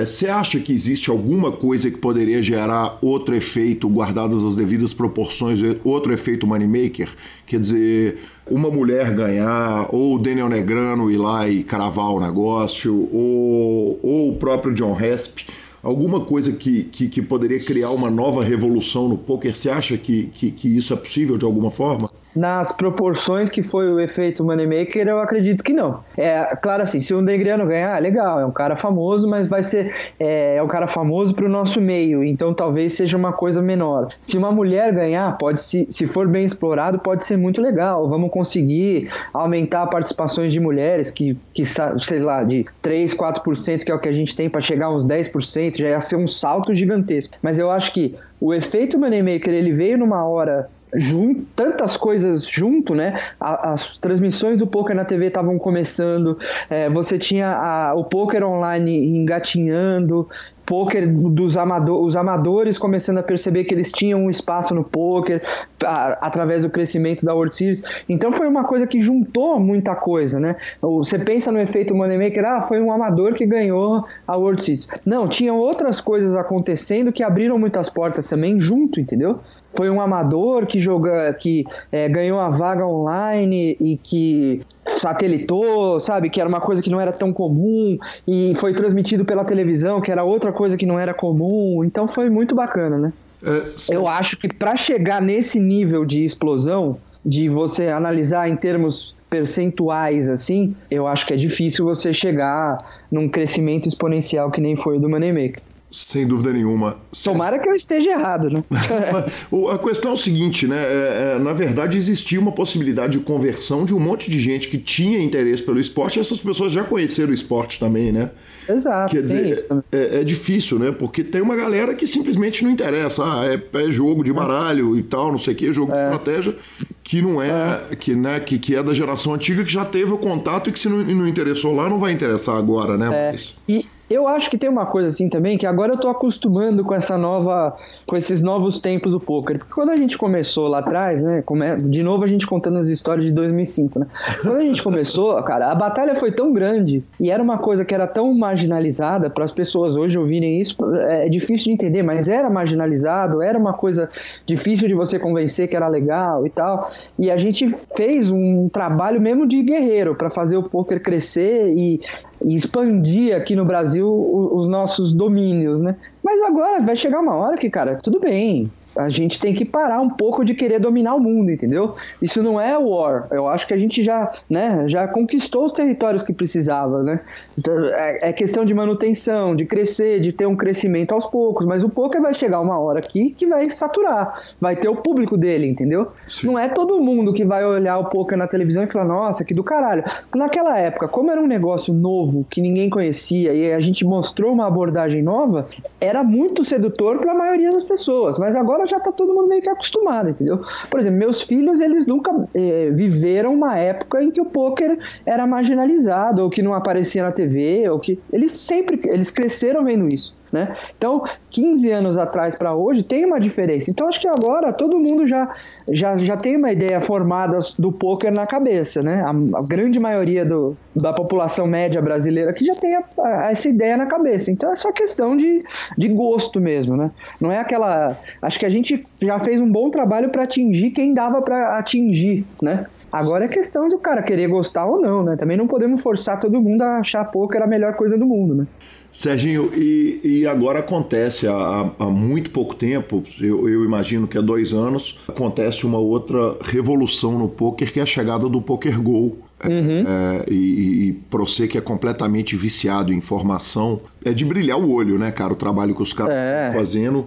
você é, é, acha que existe alguma coisa que poderia gerar outro efeito, guardadas as devidas proporções, outro efeito moneymaker? Quer dizer, uma mulher ganhar, ou o Daniel Negrano ir lá e cravar o negócio, ou, ou o próprio John Rasp, alguma coisa que, que, que, poderia criar uma nova revolução no poker, você acha que, que, que isso é possível de alguma forma? Nas proporções que foi o efeito Moneymaker, eu acredito que não. É claro assim, se o Negriano ganhar, legal, é um cara famoso, mas vai ser é, é um cara famoso para o nosso meio, então talvez seja uma coisa menor. Se uma mulher ganhar, pode se, se for bem explorado, pode ser muito legal. Vamos conseguir aumentar participações de mulheres que, que sei lá, de 3, 4%, que é o que a gente tem para chegar a uns 10%, já ia ser um salto gigantesco. Mas eu acho que o efeito Moneymaker ele veio numa hora junto, tantas coisas junto, né? as transmissões do poker na TV estavam começando, é, você tinha a, o poker online engatinhando, poker dos amador, os amadores começando a perceber que eles tinham um espaço no poker a, através do crescimento da World Series. Então foi uma coisa que juntou muita coisa, né? Você pensa no efeito Moneymaker, ah, foi um amador que ganhou a World Series. Não, tinham outras coisas acontecendo que abriram muitas portas também junto, entendeu? Foi um amador que joga, que é, ganhou a vaga online e que satelitou, sabe, que era uma coisa que não era tão comum e foi transmitido pela televisão, que era outra coisa que não era comum. Então foi muito bacana, né? É, Eu acho que para chegar nesse nível de explosão, de você analisar em termos percentuais assim, eu acho que é difícil você chegar num crescimento exponencial que nem foi o do Moneymaker. Sem dúvida nenhuma. Tomara que eu esteja errado, né? a questão é o seguinte, né? É, é, na verdade, existia uma possibilidade de conversão de um monte de gente que tinha interesse pelo esporte e essas pessoas já conheceram o esporte também, né? Exato. Quer dizer, é, é, difícil, né? Porque tem uma galera que simplesmente não interessa. Ah, é, é jogo de baralho e tal, não sei o que, jogo de é. estratégia, que não é, é, Que, né, que, que é da geração antiga, que já teve o contato e que se não, não interessou lá, não vai interessar agora, né? É. Mas... E, eu acho que tem uma coisa assim também, que agora eu tô acostumando com essa nova, com esses novos tempos do poker. Porque quando a gente começou lá atrás, né, de novo a gente contando as histórias de 2005, né? Quando a gente começou, cara, a batalha foi tão grande e era uma coisa que era tão marginalizada para as pessoas hoje ouvirem isso, é difícil de entender, mas era marginalizado, era uma coisa difícil de você convencer que era legal e tal. E a gente fez um trabalho mesmo de guerreiro para fazer o poker crescer e e expandir aqui no Brasil os nossos domínios, né? Mas agora vai chegar uma hora que, cara, tudo bem a gente tem que parar um pouco de querer dominar o mundo, entendeu? Isso não é war. Eu acho que a gente já, né, já conquistou os territórios que precisava, né? Então, é, é, questão de manutenção, de crescer, de ter um crescimento aos poucos. Mas o poker vai chegar uma hora aqui que vai saturar, vai ter o público dele, entendeu? Sim. Não é todo mundo que vai olhar o poker na televisão e falar, nossa, que do caralho. Naquela época, como era um negócio novo que ninguém conhecia e a gente mostrou uma abordagem nova, era muito sedutor para a maioria das pessoas. Mas agora já tá todo mundo meio que acostumado, entendeu? Por exemplo, meus filhos, eles nunca é, viveram uma época em que o poker era marginalizado, ou que não aparecia na TV, ou que... Eles sempre, eles cresceram vendo isso. Né? Então, 15 anos atrás para hoje tem uma diferença. Então, acho que agora todo mundo já, já, já tem uma ideia formada do poker na cabeça. Né? A, a grande maioria do, da população média brasileira que já tem a, a, essa ideia na cabeça. Então, é só questão de, de gosto mesmo. Né? Não é aquela. Acho que a gente já fez um bom trabalho para atingir quem dava para atingir. Né? Agora é questão do cara querer gostar ou não, né? Também não podemos forçar todo mundo a achar poker a melhor coisa do mundo, né? Serginho, e, e agora acontece há, há, muito pouco tempo, eu, eu, imagino que há dois anos, acontece uma outra revolução no poker, que é a chegada do Poker Go. Uhum. É, e, e para você que é completamente viciado em informação, é de brilhar o olho, né, cara? O trabalho que os caras é. estão fazendo.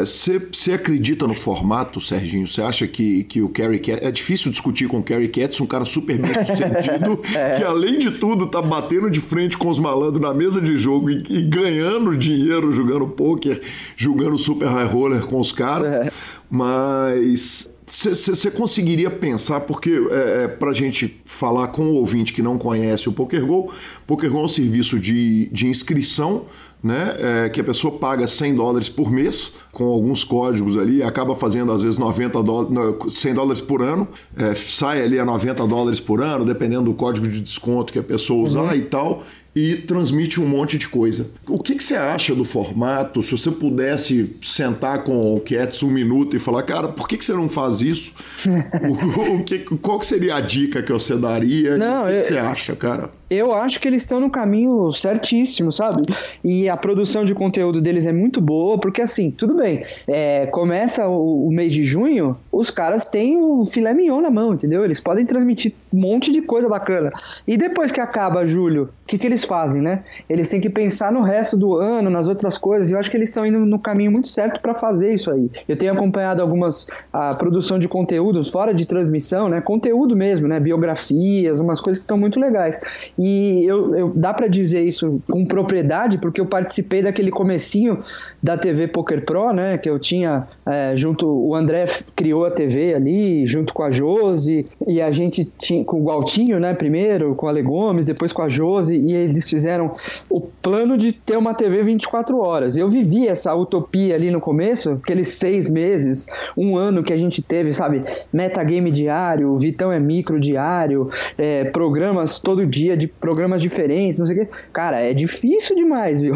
Você é, acredita no formato, Serginho? Você acha que, que o Kerry Katz. É difícil discutir com o Kerry Katz, um cara super bem sucedido, é. que além de tudo tá batendo de frente com os malandros na mesa de jogo e, e ganhando dinheiro jogando poker, jogando super high roller com os caras. É. Mas você conseguiria pensar, porque é, é, para a gente falar com o ouvinte que não conhece o PokerGo, PokerGo é um serviço de, de inscrição, né, é, que a pessoa paga 100 dólares por mês, com alguns códigos ali, acaba fazendo às vezes 90 dólares, 100 dólares por ano, é, sai ali a 90 dólares por ano, dependendo do código de desconto que a pessoa usar uhum. e tal, e transmite um monte de coisa. O que, que você acha do formato? Se você pudesse sentar com o Cats um minuto e falar, cara, por que, que você não faz isso? o, o, que, qual que seria a dica que você daria? Não, o que, eu, que você acha, cara? Eu acho que eles estão no caminho certíssimo, sabe? E a, produção de conteúdo deles é muito boa, porque assim, tudo bem, é, começa o, o, mês de junho, os caras têm o filé mignon na mão, entendeu? Eles podem transmitir um monte de coisa bacana. E depois que acaba julho, o que, que eles fazem, né? Eles têm que pensar no resto do ano, nas outras coisas, e eu acho que eles estão indo no caminho muito certo para fazer isso aí. Eu tenho acompanhado algumas a produção de conteúdos fora de transmissão, né? Conteúdo mesmo, né? Biografias, umas coisas que estão muito legais. E eu, eu dá para dizer isso com propriedade, porque eu participei daquele comecinho da TV Poker Pro, né? Que eu tinha é, junto, o André criou a TV ali, junto com a Josi, e a gente tinha com o Galtinho, né? Primeiro, com a Ale Gomes, depois com a Josi, e eles fizeram o plano de ter uma TV 24 horas. Eu vivi essa utopia ali no começo, aqueles seis meses, um ano que a gente teve, sabe? Metagame diário, Vitão é micro diário, é, programas todo dia de programas diferentes, não sei o quê. Cara, é difícil demais, viu?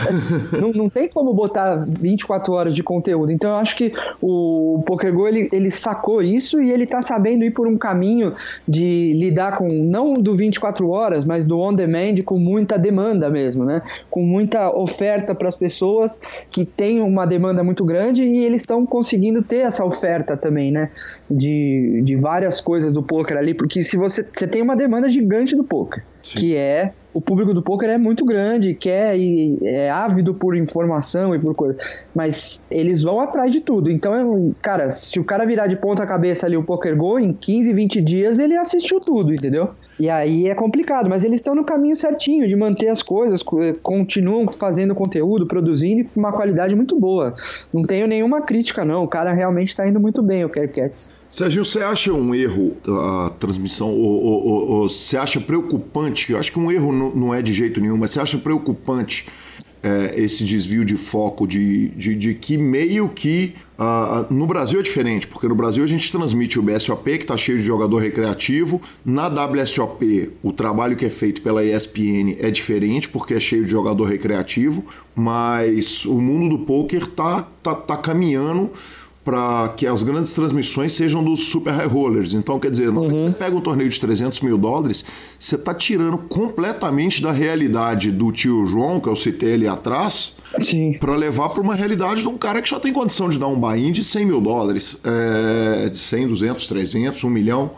não, não tem como botar 24 horas de conteúdo. Então eu acho que o PokerGo ele, ele sacou isso e ele tá sabendo ir por um caminho de lidar com, não do 24 horas, mas do on demand com muita demanda mesmo, né? Com muita oferta para as pessoas que têm uma demanda muito grande e eles estão conseguindo ter essa oferta também, né? De, de várias coisas do poker ali, porque se você, você tem uma demanda gigante do poker, Sim. que é o público do poker é muito grande, quer e é ávido por informação e por coisa, mas eles vão atrás de tudo. Então, cara, se o cara virar de ponta cabeça ali o Poker Go, em 15, 20 dias ele assistiu tudo, entendeu? E aí é complicado, mas eles estão no caminho certinho de manter as coisas, continuam fazendo conteúdo, produzindo com uma qualidade muito boa. Não tenho nenhuma crítica, não. O cara realmente está indo muito bem, o Cats. Sérgio, você acha um erro a transmissão, ou, ou, ou, ou, você acha preocupante? Eu acho que um erro não, não é de jeito nenhum, mas você acha preocupante é, esse desvio de foco de, de, de que meio que uh, no Brasil é diferente, porque no Brasil a gente transmite o BSOP, que está cheio de jogador recreativo. Na WSOP, o trabalho que é feito pela ESPN é diferente, porque é cheio de jogador recreativo, mas o mundo do poker tá, tá, tá caminhando para que as grandes transmissões sejam dos super high rollers. Então, quer dizer, uhum. você pega um torneio de 300 mil dólares, você está tirando completamente da realidade do tio João, que eu citei ali atrás, para levar para uma realidade de um cara que já tem condição de dar um buy-in de 100 mil dólares, é, de 100, 200, 300, 1 milhão.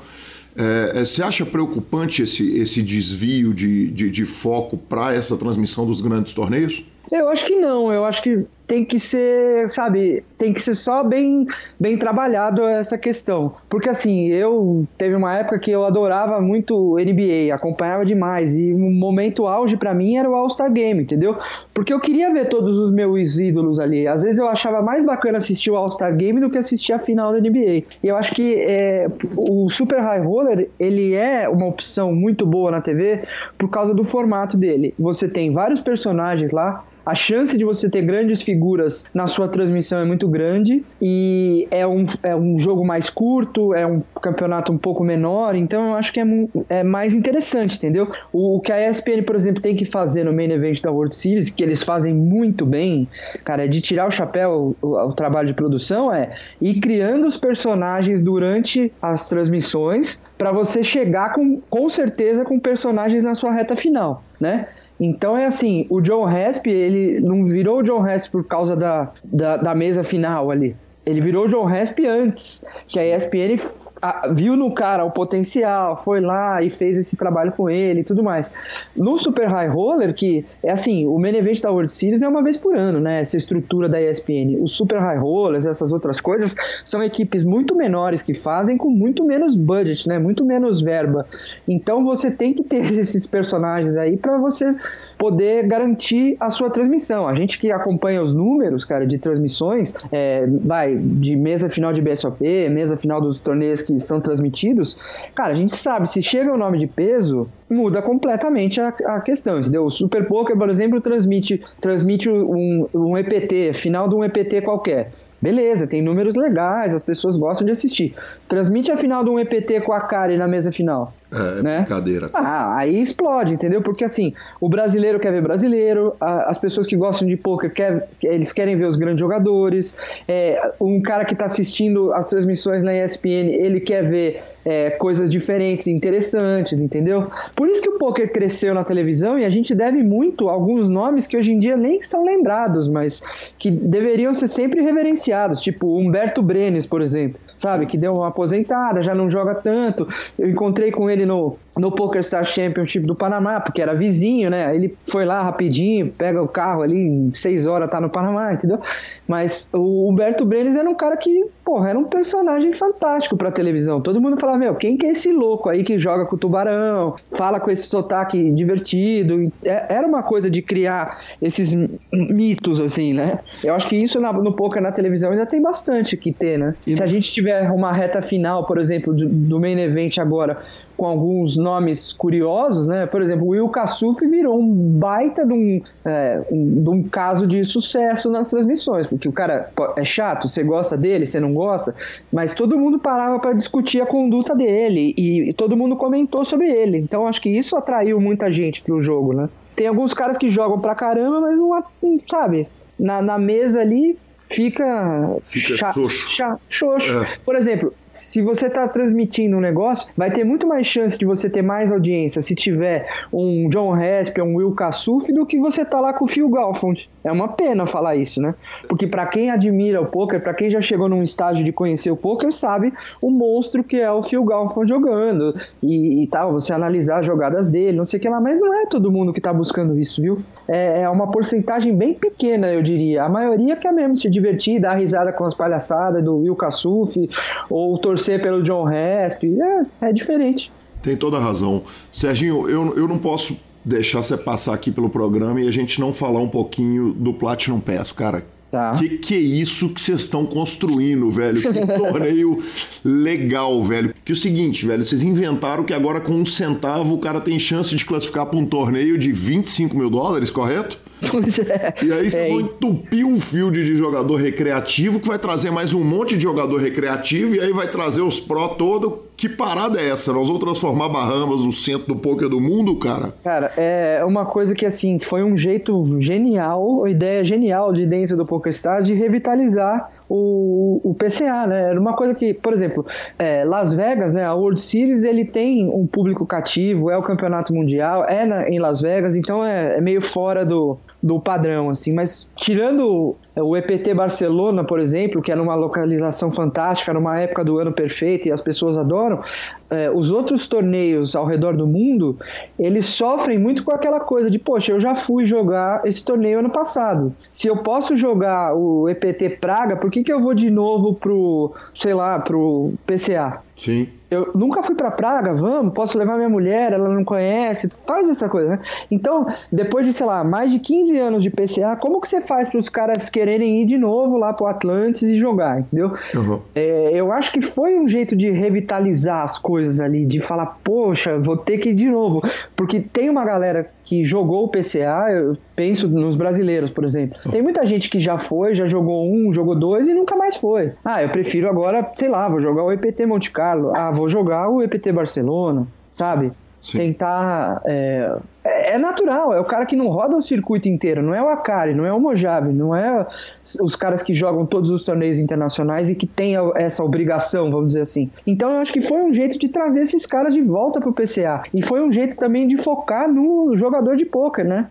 É, é, você acha preocupante esse, esse desvio de, de, de foco para essa transmissão dos grandes torneios? Eu acho que não, eu acho que tem que ser, sabe, tem que ser só bem, bem trabalhado essa questão. Porque assim, eu teve uma época que eu adorava muito NBA, acompanhava demais e um momento auge para mim era o All-Star Game, entendeu? Porque eu queria ver todos os meus ídolos ali. Às vezes eu achava mais bacana assistir o All-Star Game do que assistir a final da NBA. E eu acho que é, o Super High Roller, ele é uma opção muito boa na TV por causa do formato dele. Você tem vários personagens lá, a chance de você ter grandes figuras na sua transmissão é muito grande e é um, é um jogo mais curto, é um campeonato um pouco menor, então eu acho que é, é mais interessante, entendeu? O, o, que a ESPN, por exemplo, tem que fazer no main event da World Series, que eles fazem muito bem, cara, é de tirar o chapéu o, o trabalho de produção, é ir criando os personagens durante as transmissões para você chegar com, com certeza com personagens na sua reta final, né? Então é assim, o John Rasp, ele não virou o John Rasp por causa da, da, da mesa final ali. Ele virou o John Rasp antes, que a ESPN viu no cara o potencial, foi lá e fez esse trabalho com ele e tudo mais. No Super High Roller, que é assim, o main event da World Series é uma vez por ano, né? Essa estrutura da ESPN. O Super High Rollers, essas outras coisas, são equipes muito menores que fazem com muito menos budget, né? Muito menos verba. Então você tem que ter esses personagens aí para você poder garantir a sua transmissão. A gente que acompanha os números, cara, de transmissões, é, vai de mesa final de BSOP, mesa final dos torneios que são transmitidos, cara, a gente sabe, se chega o nome de peso, muda completamente a, a questão, entendeu? O Super Poker, por exemplo, transmite, transmite um, um EPT, final de um EPT qualquer. Beleza, tem números legais, as pessoas gostam de assistir. Transmite a final de um EPT com a Kari na mesa final. É, né? brincadeira. Ah, aí explode, entendeu? Porque assim, o brasileiro quer ver brasileiro, a, as pessoas que gostam de poker quer, eles querem ver os grandes jogadores. É, um cara que está assistindo as transmissões na ESPN, ele quer ver é, coisas diferentes, interessantes, entendeu? Por isso que o poker cresceu na televisão e a gente deve muito a alguns nomes que hoje em dia nem são lembrados, mas que deveriam ser sempre reverenciados, tipo Humberto Brenes, por exemplo, sabe? Que deu uma aposentada, já não joga tanto. Eu encontrei com ele no no Poker Star Championship do Panamá, porque era vizinho, né? Ele foi lá rapidinho, pega o carro ali, em seis horas tá no Panamá, entendeu? Mas o Humberto Brenes era um cara que, porra, era um personagem fantástico pra televisão. Todo mundo falava, meu, quem que é esse louco aí que joga com o tubarão, fala com esse sotaque divertido? É, era uma coisa de criar esses mitos, assim, né? Eu acho que isso no poker na televisão ainda tem bastante que ter, né? E Se a gente tiver uma reta final, por exemplo, do, do main event agora, com alguns nomes curiosos, né? Por exemplo, o Will Kassuf virou um baita de um, é, um, de um caso de sucesso nas transmissões, porque o cara é chato, você gosta dele, você não gosta, mas todo mundo parava para discutir a conduta dele e, e todo mundo comentou sobre ele. Então acho que isso atraiu muita gente pro jogo, né? Tem alguns caras que jogam pra caramba, mas não, sabe, na, na mesa ali fica, fica xoxo. Xoxo. É. Por exemplo, se você está transmitindo um negócio, vai ter muito mais chance de você ter mais audiência se tiver um John Rasp, um Will Kassuf, do que você tá lá com o Phil Galfond. É uma pena falar isso, né? Porque para quem admira o poker, para quem já chegou num estágio de conhecer o poker, sabe o monstro que é o Phil Galfond jogando e, e tal, você analisar as jogadas dele, não sei o que lá, mas não é todo mundo que tá buscando isso, viu? É, é uma porcentagem bem pequena, eu diria. A maioria quer mesmo se divertir, dar risada com as palhaçadas do Will Kassuf ou torcer pelo John Rasp. É, é diferente. Tem toda a razão. Serginho, eu, eu não posso deixar você passar aqui pelo programa e a gente não falar um pouquinho do Platinum Pass, cara. Tá. Que que é isso que vocês estão construindo, velho? Que torneio legal, velho. Que é o seguinte, velho, vocês inventaram que agora com um centavo o cara tem chance de classificar para um torneio de 25 mil dólares, correto? Pois é. E aí vocês é, vão entupir um field de jogador recreativo que vai trazer mais um monte de jogador recreativo e aí vai trazer os pró todo. Que parada é essa? Nós vamos transformar Bahamas no centro do poker do mundo, cara? Cara, é uma coisa que assim, foi um jeito genial, uma ideia genial de dentro do PokerStars de revitalizar o, o PCA, né? Era uma coisa que, por exemplo, é, Las Vegas, né? A World Series ele tem um público cativo, é o campeonato mundial, é na, em Las Vegas, então é, é meio fora do, do padrão, assim. Mas tirando o EPT Barcelona, por exemplo, que era uma localização fantástica, numa época do ano perfeito e as pessoas adoram, é, os outros torneios ao redor do mundo, eles sofrem muito com aquela coisa de, poxa, eu já fui jogar esse torneio ano passado. Se eu posso jogar o EPT Praga, por que, que eu vou de novo pro, sei lá, pro PCA? Sim eu nunca fui para Praga, vamos, posso levar minha mulher, ela não conhece, faz essa coisa, né? Então, depois de, sei lá, mais de 15 anos de PCA, como que você faz para os caras quererem ir de novo lá pro Atlantis e jogar, entendeu? Uhum. É, eu acho que foi um jeito de revitalizar as coisas ali, de falar, poxa, vou ter que ir de novo, porque tem uma galera que jogou o PCA, eu penso nos brasileiros, por exemplo. Tem muita gente que já foi, já jogou um, jogou dois e nunca mais foi. Ah, eu prefiro agora, sei lá, vou jogar o EPT Monte Carlo. Ah, vou vou jogar o EPT Barcelona, sabe? Sim. Tentar. É, é, natural, é o cara que não roda o circuito inteiro, não é o Akari, não é o Mojave, não é os caras que jogam todos os torneios internacionais e que tem essa obrigação, vamos dizer assim. Então eu acho que foi um jeito de trazer esses caras de volta pro PCA. E foi um jeito também de focar no jogador de pôquer, né?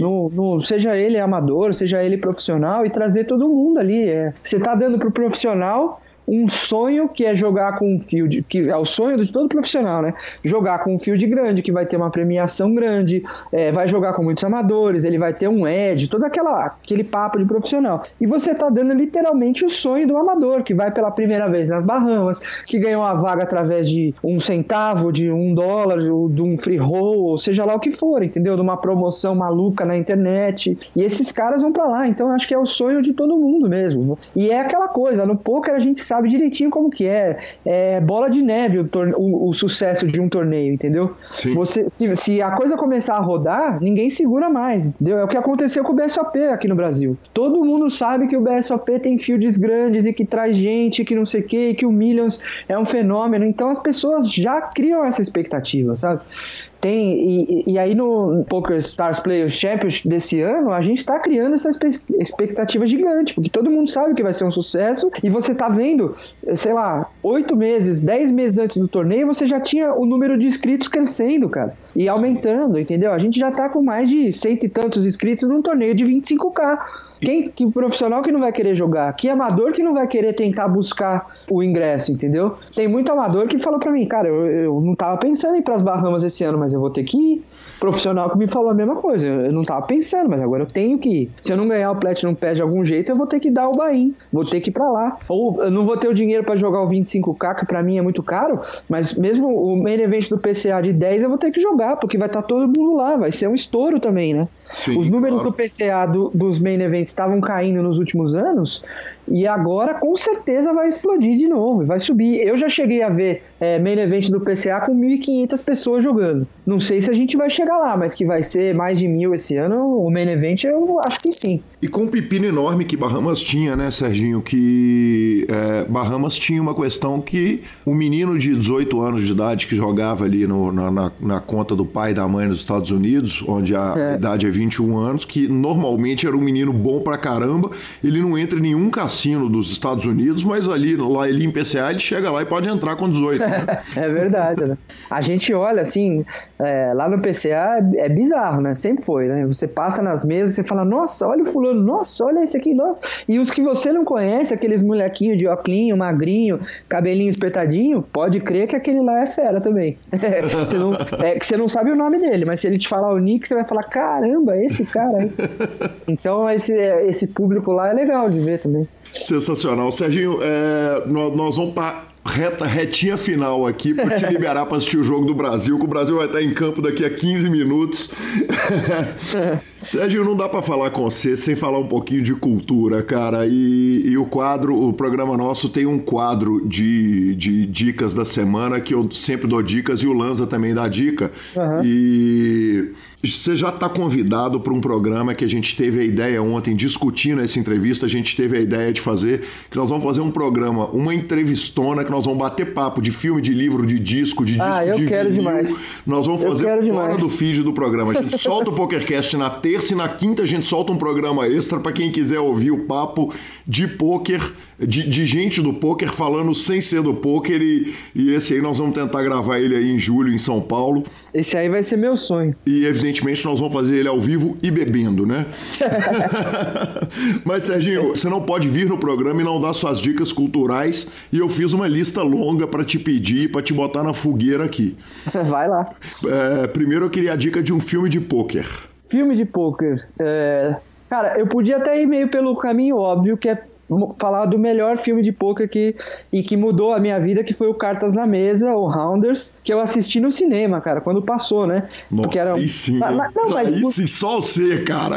No, no, seja ele amador, seja ele profissional, e trazer todo mundo ali. É. Você tá dando pro profissional um sonho que é jogar com um field, que é o sonho de todo profissional, né? Jogar com um field grande, que vai ter uma premiação grande, é, vai jogar com muitos amadores, ele vai ter um edge, todo aquela, aquele papo de profissional. E você tá dando literalmente o sonho do amador, que vai pela primeira vez nas Bahamas, que ganhou uma vaga através de um centavo, de um dólar, de um free roll, ou seja lá o que for, entendeu? De uma promoção maluca na internet. E esses caras vão para lá, então acho que é o sonho de todo mundo mesmo. E é aquela coisa, no poker a gente sabe sabe direitinho como que é. É bola de neve o, o, o sucesso de um torneio, entendeu? Sim. Você, se, se a coisa começar a rodar, ninguém segura mais, entendeu? É o que aconteceu com o BSOP aqui no Brasil. Todo mundo sabe que o BSOP tem fields grandes e que traz gente, que não sei o que, que o Millions é um fenômeno. Então as pessoas já criam essa expectativa, sabe? Tem, e, e aí no Poker Stars Players Championship desse ano, a gente está criando essa expectativa gigante, porque todo mundo sabe que vai ser um sucesso e você está vendo torneio, sei lá, oito meses, dez meses antes do torneio, você já tinha o número de inscritos crescendo, cara. E aumentando, entendeu? A gente já tá com mais de cento e tantos inscritos num torneio de 25k. Quem, que profissional que não vai querer jogar? Que amador que não vai querer tentar buscar o ingresso, entendeu? Tem muito amador que falou para mim, cara, eu, eu não tava pensando em ir pras Bahamas esse ano, mas eu vou ter que ir. Profissional que me falou a mesma coisa, eu não tava pensando, mas agora eu tenho que ir. Se eu não ganhar o Platinum Pass de algum jeito, eu vou ter que dar o bain, vou ter que ir pra lá. Ou eu não vou ter o dinheiro para jogar o 25k, que pra mim é muito caro, mas mesmo o main event do PCA de 10 eu vou ter que jogar, porque vai estar tá todo mundo lá, vai ser um estouro também, né? Sim, Os números claro. do PCA do, dos main events estavam caindo nos últimos anos e agora com certeza vai explodir de novo, vai subir. Eu já cheguei a ver é, main event do PCA com 1.500 pessoas jogando. Não sei se a gente vai chegar lá, mas que vai ser mais de mil esse ano, o main event eu acho que sim. E com o pepino enorme que Bahamas tinha, né, Serginho? Que é, Bahamas tinha uma questão que o menino de 18 anos de idade que jogava ali no, na, na, na, conta do pai e da mãe nos Estados Unidos, onde a é. idade é 21 anos, que normalmente era um menino bom pra caramba, ele não entra em nenhum cassino dos Estados Unidos, mas ali, lá ele em PCA, ele chega lá e pode entrar com 18. Né? é verdade, né? A gente olha assim, é, lá no PCA é, é, bizarro, né? Sempre foi, né? Você passa nas mesas e fala, nossa, olha o fulano, nossa, olha esse aqui, nossa. E os que você não conhece, aqueles molequinhos de oclinho, magrinho, cabelinho espetadinho, pode crer que aquele lá é fera também. você não, é que você não sabe o nome dele, mas se ele te falar o nick, você vai falar, caramba, esse cara aí. Então esse, esse público lá é legal de ver também. Sensacional. Serginho, é, nós vamos para reta, retinha final aqui para te liberar para assistir o jogo do Brasil, que o Brasil vai estar em campo daqui a 15 minutos. Sérgio, não dá para falar com você sem falar um pouquinho de cultura, cara. E, e, o quadro, o programa nosso tem um quadro de, de dicas da semana que eu sempre dou dicas e o Lanza também dá dica. Uhum. E você já está convidado para um programa que a gente teve a ideia ontem, discutindo essa entrevista, a gente teve a ideia de fazer, que nós vamos fazer um programa, uma entrevistona, que nós vamos bater papo de filme, de livro, de disco, de ah, disco, eu de quero vinil. demais. Nós vamos fazer fora demais. do feed do programa. A gente solta o PokerCast na terça e na quinta a gente solta um programa extra para quem quiser ouvir o papo de poker, de, de gente do poker falando sem ser do poker e, e esse aí nós vamos tentar gravar ele aí em julho em São Paulo. Esse aí vai ser meu sonho. E evidentemente nós vamos fazer ele ao vivo e bebendo, né? Mas Serginho, você não pode vir no programa e não dar suas dicas culturais e eu fiz uma lista longa para te pedir, para te botar na fogueira aqui. Vai lá. É, primeiro eu queria a dica de um filme de pôquer. Filme de pôquer. É... Cara, eu podia até ir meio pelo caminho óbvio, que é falar do melhor filme de poker que, e que mudou a minha vida, que foi o Cartas na Mesa, o Rounders, que eu assisti no cinema, cara, quando passou, né? Nossa, porque era... aí sim, mas, não, mas, aí sim, só você, cara.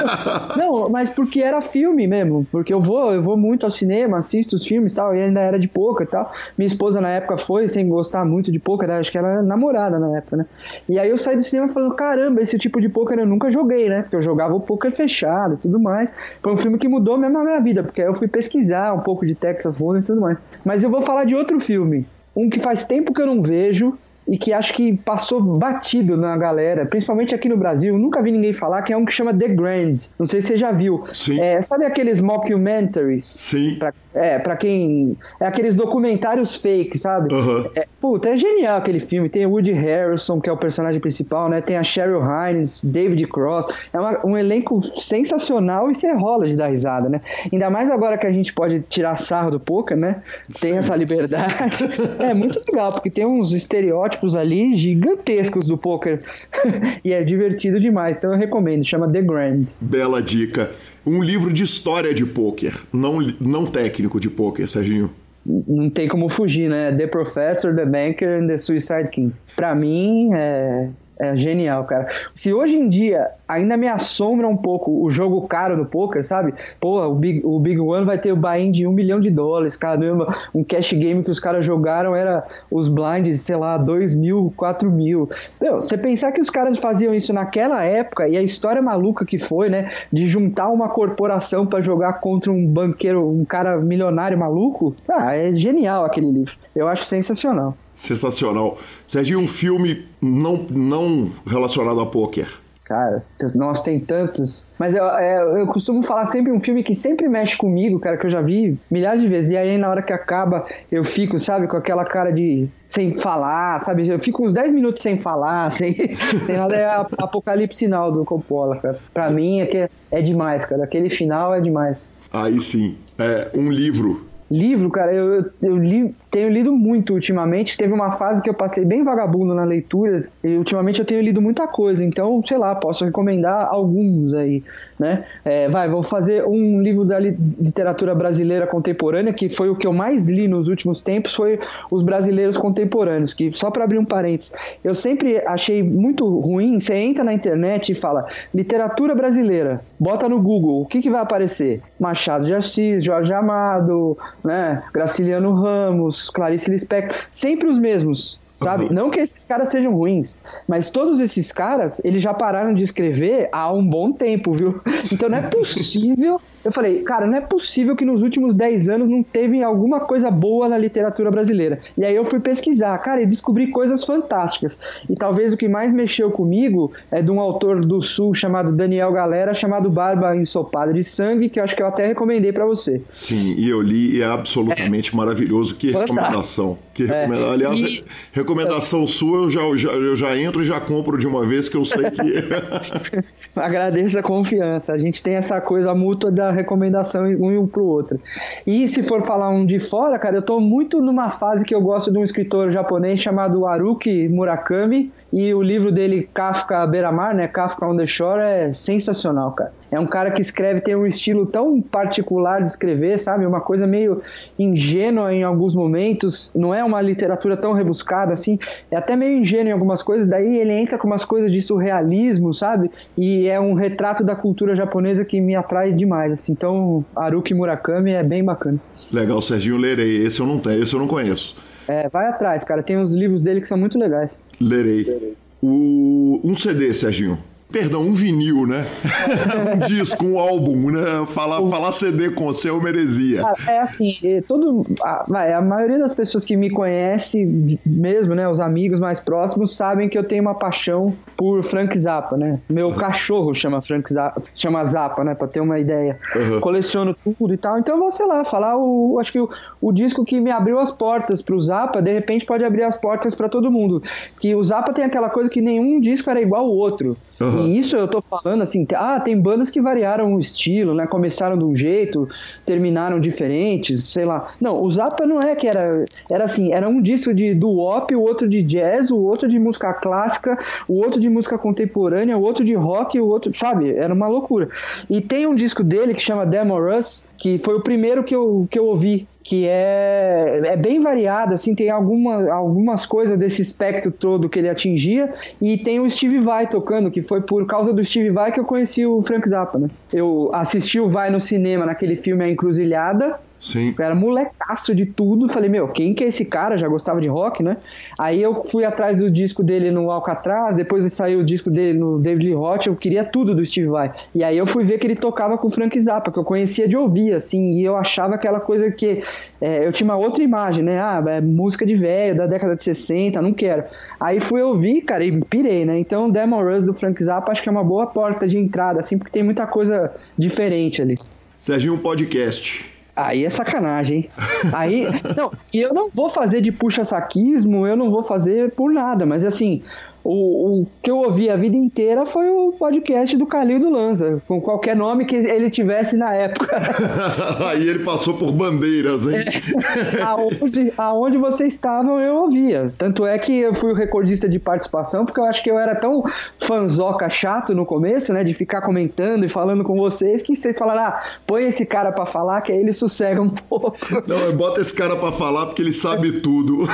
não, mas porque era filme mesmo, porque eu vou, eu vou muito ao cinema, assisto os filmes e tal, e ainda era de poker e tal. Minha esposa na época foi, sem gostar muito de poker, acho que ela era namorada na época, né? E aí eu saí do cinema falando, caramba, esse tipo de poker eu nunca joguei, né? Porque eu jogava o poker fechado e tudo mais. Foi um filme que mudou mesmo a minha vida, porque eu fui pesquisar um pouco de Texas Hold'em e tudo mais. Mas eu vou falar de outro filme, um que faz tempo que eu não vejo e que acho que passou batido na galera, principalmente aqui no Brasil. Nunca vi ninguém falar, que é um que chama The Grand. Não sei se você já viu. Sim. É, sabe aqueles mockumentaries? Sim. Pra, é, pra quem. É aqueles documentários fake, sabe? Uhum. É, puta, é genial aquele filme. Tem o Woody Harrison, que é o personagem principal, né? Tem a Cheryl Hines, David Cross. É uma, um elenco sensacional e você rola de dar risada, né? Ainda mais agora que a gente pode tirar sarro do poker, né? Tem Sim. essa liberdade. é muito legal, porque tem uns estereótipos estereótipos ali gigantescos do poker. e é divertido demais, então eu recomendo, chama The Grand. Bela dica. Um livro de história de poker, não, não técnico de poker, Serginho. Não tem como fugir, né? The Professor, The Banker and The Suicide King. Pra mim, é, é genial, cara. Se hoje em dia ainda me assombra um pouco o jogo caro do poker, sabe? Pô, o Big, o Big One vai ter o buy-in de um milhão de dólares, caramba. Um cash game que os caras jogaram era os blinds, sei lá, dois mil, quatro mil. Meu, você pensar que os caras faziam isso naquela época e a história maluca que foi, né? De juntar uma corporação para jogar contra um banqueiro, um cara milionário maluco. Ah, é genial aquele livro. Eu acho sensacional. Sensacional. Serginho, um filme não, não relacionado a poker. Cara, nós tem tantos. Mas eu, é, eu costumo falar sempre um filme que sempre mexe comigo, cara, que eu já vi milhares de vezes. E aí, na hora que acaba, eu fico, sabe, com aquela cara de. sem falar, sabe? Eu fico uns 10 minutos sem falar, sem, sem nada. É a Apocalipse Sinal do Coppola, cara. Pra mim é, que é, demais, cara. Aquele final é demais. Aí sim. É, um livro Livro, cara, eu, eu li, tenho lido muito ultimamente. Teve uma fase que eu passei bem vagabundo na leitura e ultimamente eu tenho lido muita coisa. Então, sei lá, posso recomendar alguns aí, né? É, vai, vou fazer um livro da literatura brasileira contemporânea que foi o que eu mais li nos últimos tempos, foi os brasileiros contemporâneos. Que só para abrir um parênteses, eu sempre achei muito ruim. Você entra na internet e fala literatura brasileira, bota no Google, o que que vai aparecer? Machado de Assis, Jorge Amado né? Graciliano Ramos, Clarice Lispector, sempre os mesmos sabe? Uhum. Não que esses caras sejam ruins, mas todos esses caras, eles já pararam de escrever há um bom tempo, viu? Então não é possível eu falei, cara, não é possível que nos últimos 10 anos não teve alguma coisa boa na literatura brasileira. E aí eu fui pesquisar, cara, e descobri coisas fantásticas. E talvez o que mais mexeu comigo é de um autor do Sul chamado Daniel Galera, chamado Barba Ensopada de Sangue, que eu acho que eu até recomendei para você. Sim, e eu li e é absolutamente é. maravilhoso. Que Fantástico. recomendação. Que é. recomendação. Aliás, e... recomendação sua, eu já, já, eu já entro e já compro de uma vez que eu sei que. Agradeço a confiança. A gente tem essa coisa mútua da recomendação um pro outro. E se for falar um de fora, cara, eu tô muito numa fase que eu gosto de um escritor japonês chamado Haruki Murakami, e o livro dele, Kafka Beira-Mar, né? Kafka on the Shore, é sensacional, cara. É um cara que escreve, tem um estilo tão particular de escrever, sabe? Uma coisa meio ingênua em alguns momentos. Não é uma literatura tão rebuscada assim. É até meio ingênuo em algumas coisas. Daí ele entra com umas coisas de surrealismo, sabe? E é um retrato da cultura japonesa que me atrai demais. Assim. Então, Haruki Murakami é bem bacana. Legal, Serginho, lerei. Esse eu não tenho, esse eu não conheço. É, vai atrás, cara. Tem uns livros dele que são muito legais. Lerei. Lerei. O, um CD, Serginho. Perdão, um vinil, né? um disco, um álbum, né? Falar, falar CD com você é uma heresia. É assim, é, todo, a, a maioria das pessoas que me conhece mesmo, né? Os amigos mais próximos, sabem que eu tenho uma paixão por Frank Zappa, né? Meu cachorro chama Frank Zappa, chama Zappa, né? Pra ter uma ideia. Uhum. Coleciono tudo e tal. Então eu vou, sei lá, falar o. Acho que o, o disco que me abriu as portas pro Zappa, de repente pode abrir as portas para todo mundo. Que o Zappa tem aquela coisa que nenhum disco era igual ao outro. Uhum. E isso eu tô falando assim, ah, tem bandas que variaram o estilo, né? Começaram de um jeito, terminaram diferentes, sei lá. Não, o Zappa não é que era. Era assim, era um disco de doo-wop, o outro de jazz, o outro de música clássica, o outro de música contemporânea, o outro de rock, o outro, sabe? Era uma loucura. E tem um disco dele que chama Demo Russ, que foi o primeiro que eu, que eu ouvi que é, é bem variado, assim, tem alguma, algumas coisas desse espectro todo que ele atingia, e tem o Steve Vai tocando, que foi por causa do Steve Vai que eu conheci o Frank Zappa, né? Eu assisti o Vai no cinema naquele filme A Encruzilhada, Sim. Eu era molecaço de tudo. Falei, meu, quem que é esse cara? Já gostava de rock, né? Aí eu fui atrás do disco dele no Alcatraz, depois saiu o disco dele no David Lee Roth, eu queria tudo do Steve Vai. E aí eu fui ver que ele tocava com o Frank Zappa, que eu conhecia de ouvir, assim, e eu achava aquela coisa que é, eu tinha uma outra imagem, né? Ah, é música de velho, da década de 60, não quero. Aí fui ouvir, cara, e pirei, né? Então, Demon Rush do Frank Zappa acho que é uma boa porta de entrada, assim, porque tem muita coisa diferente ali. Serginho, um podcast. Aí é sacanagem? Aí, não, e eu não vou fazer de puxa-saquismo, eu não vou fazer por nada, mas assim, o, o, que eu ouvi a vida inteira foi o podcast do Calil do Lanza, com qualquer nome que ele tivesse na época. Aí ele passou por bandeiras, hein? É, aonde, aonde vocês estavam, eu ouvia. Tanto é que eu fui o recordista de participação, porque eu acho que eu era tão fanzoca chato no começo, né? De ficar comentando e falando com vocês, que vocês falaram, ah, põe esse cara para falar, que aí ele sossega um pouco. Não, bota esse cara para falar, porque ele sabe tudo.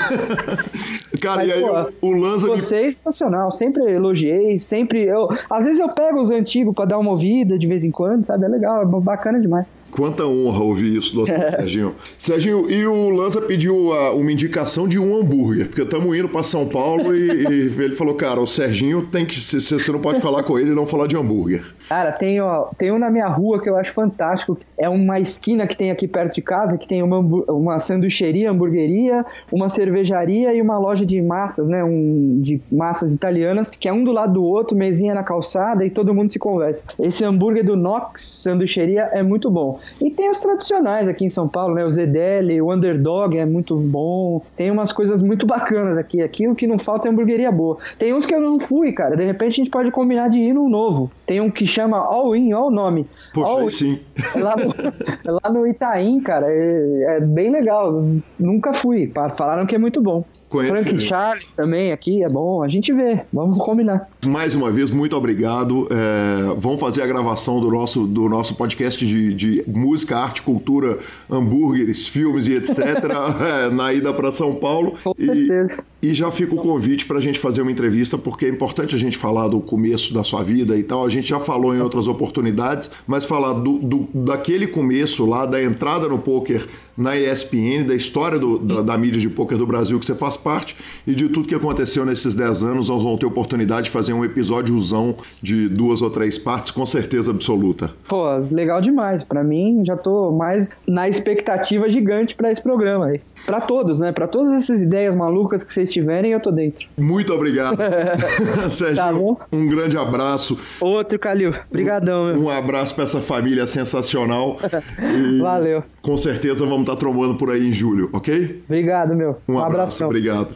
cara, Mas, e aí pô, o, o Lanza... Vocês, me sensacional, sempre elogiei, sempre eu, às vezes eu pego os antigos para dar uma ouvida de vez em quando, sabe? É legal, é bacana demais. Quanta honra ouvir isso do Serginho. Serginho, e o Lanza pediu a, uma indicação de um hambúrguer, porque estamos indo para São Paulo e, e, ele falou, cara, o Serginho tem que. Você não pode falar com ele e não falar de hambúrguer. Cara, tem, ó, tem um na minha rua que eu acho fantástico. É uma esquina que tem aqui perto de casa, que tem uma, uma sanduicheria, hamburgueria, uma cervejaria e uma loja de massas, né? Um, de massas italianas, que é um do lado do outro, mesinha na calçada e todo mundo se conversa. Esse hambúrguer do Nox Sanduicheria é muito bom. E tem os tradicionais aqui em São Paulo, né? O Zedeli, o Underdog é muito bom. Tem umas coisas muito bacanas aqui. Aqui o que não falta é hamburgueria boa. Tem uns que eu não fui, cara. De repente a gente pode combinar de ir num novo. Tem um que chama All In, olha o nome. Poxa, All sim. É lá, no, é lá no Itaim, cara. É, é bem legal. Nunca fui. Falaram que é muito bom. Conheci. Frank Charles também aqui é bom. A gente vê. Vamos combinar. Mais uma vez, muito obrigado. É, vamos fazer a gravação do nosso, do nosso podcast de, de música, arte, cultura, hambúrgueres, filmes e etc. é, na ida para São Paulo. Com certeza. E, e já fica o convite para a gente fazer uma entrevista, porque é importante a gente falar do começo da sua vida e tal. A gente já falou em outras oportunidades, mas falar do, do daquele começo lá, da entrada no poker na ESPN, da história do, da, da, mídia de poker do Brasil que você faz parte e de tudo que aconteceu nesses 10 anos. Nós vamos ter oportunidade de fazer um episódiozão de duas ou três partes, com certeza absoluta. Pô, legal demais. Para mim, já tô mais na expectativa gigante para esse programa aí. Para todos, né? Para todas essas ideias malucas que vocês tiverem, eu tô dentro. Muito obrigado. Sérgio, tá bom? um grande abraço. Outro, Calil. Obrigadão, meu. Um abraço para essa família sensacional. Valeu. Com certeza vamos estar tá trombando por aí em julho, ok? Obrigado, meu. Um, um abraço. Obrigado.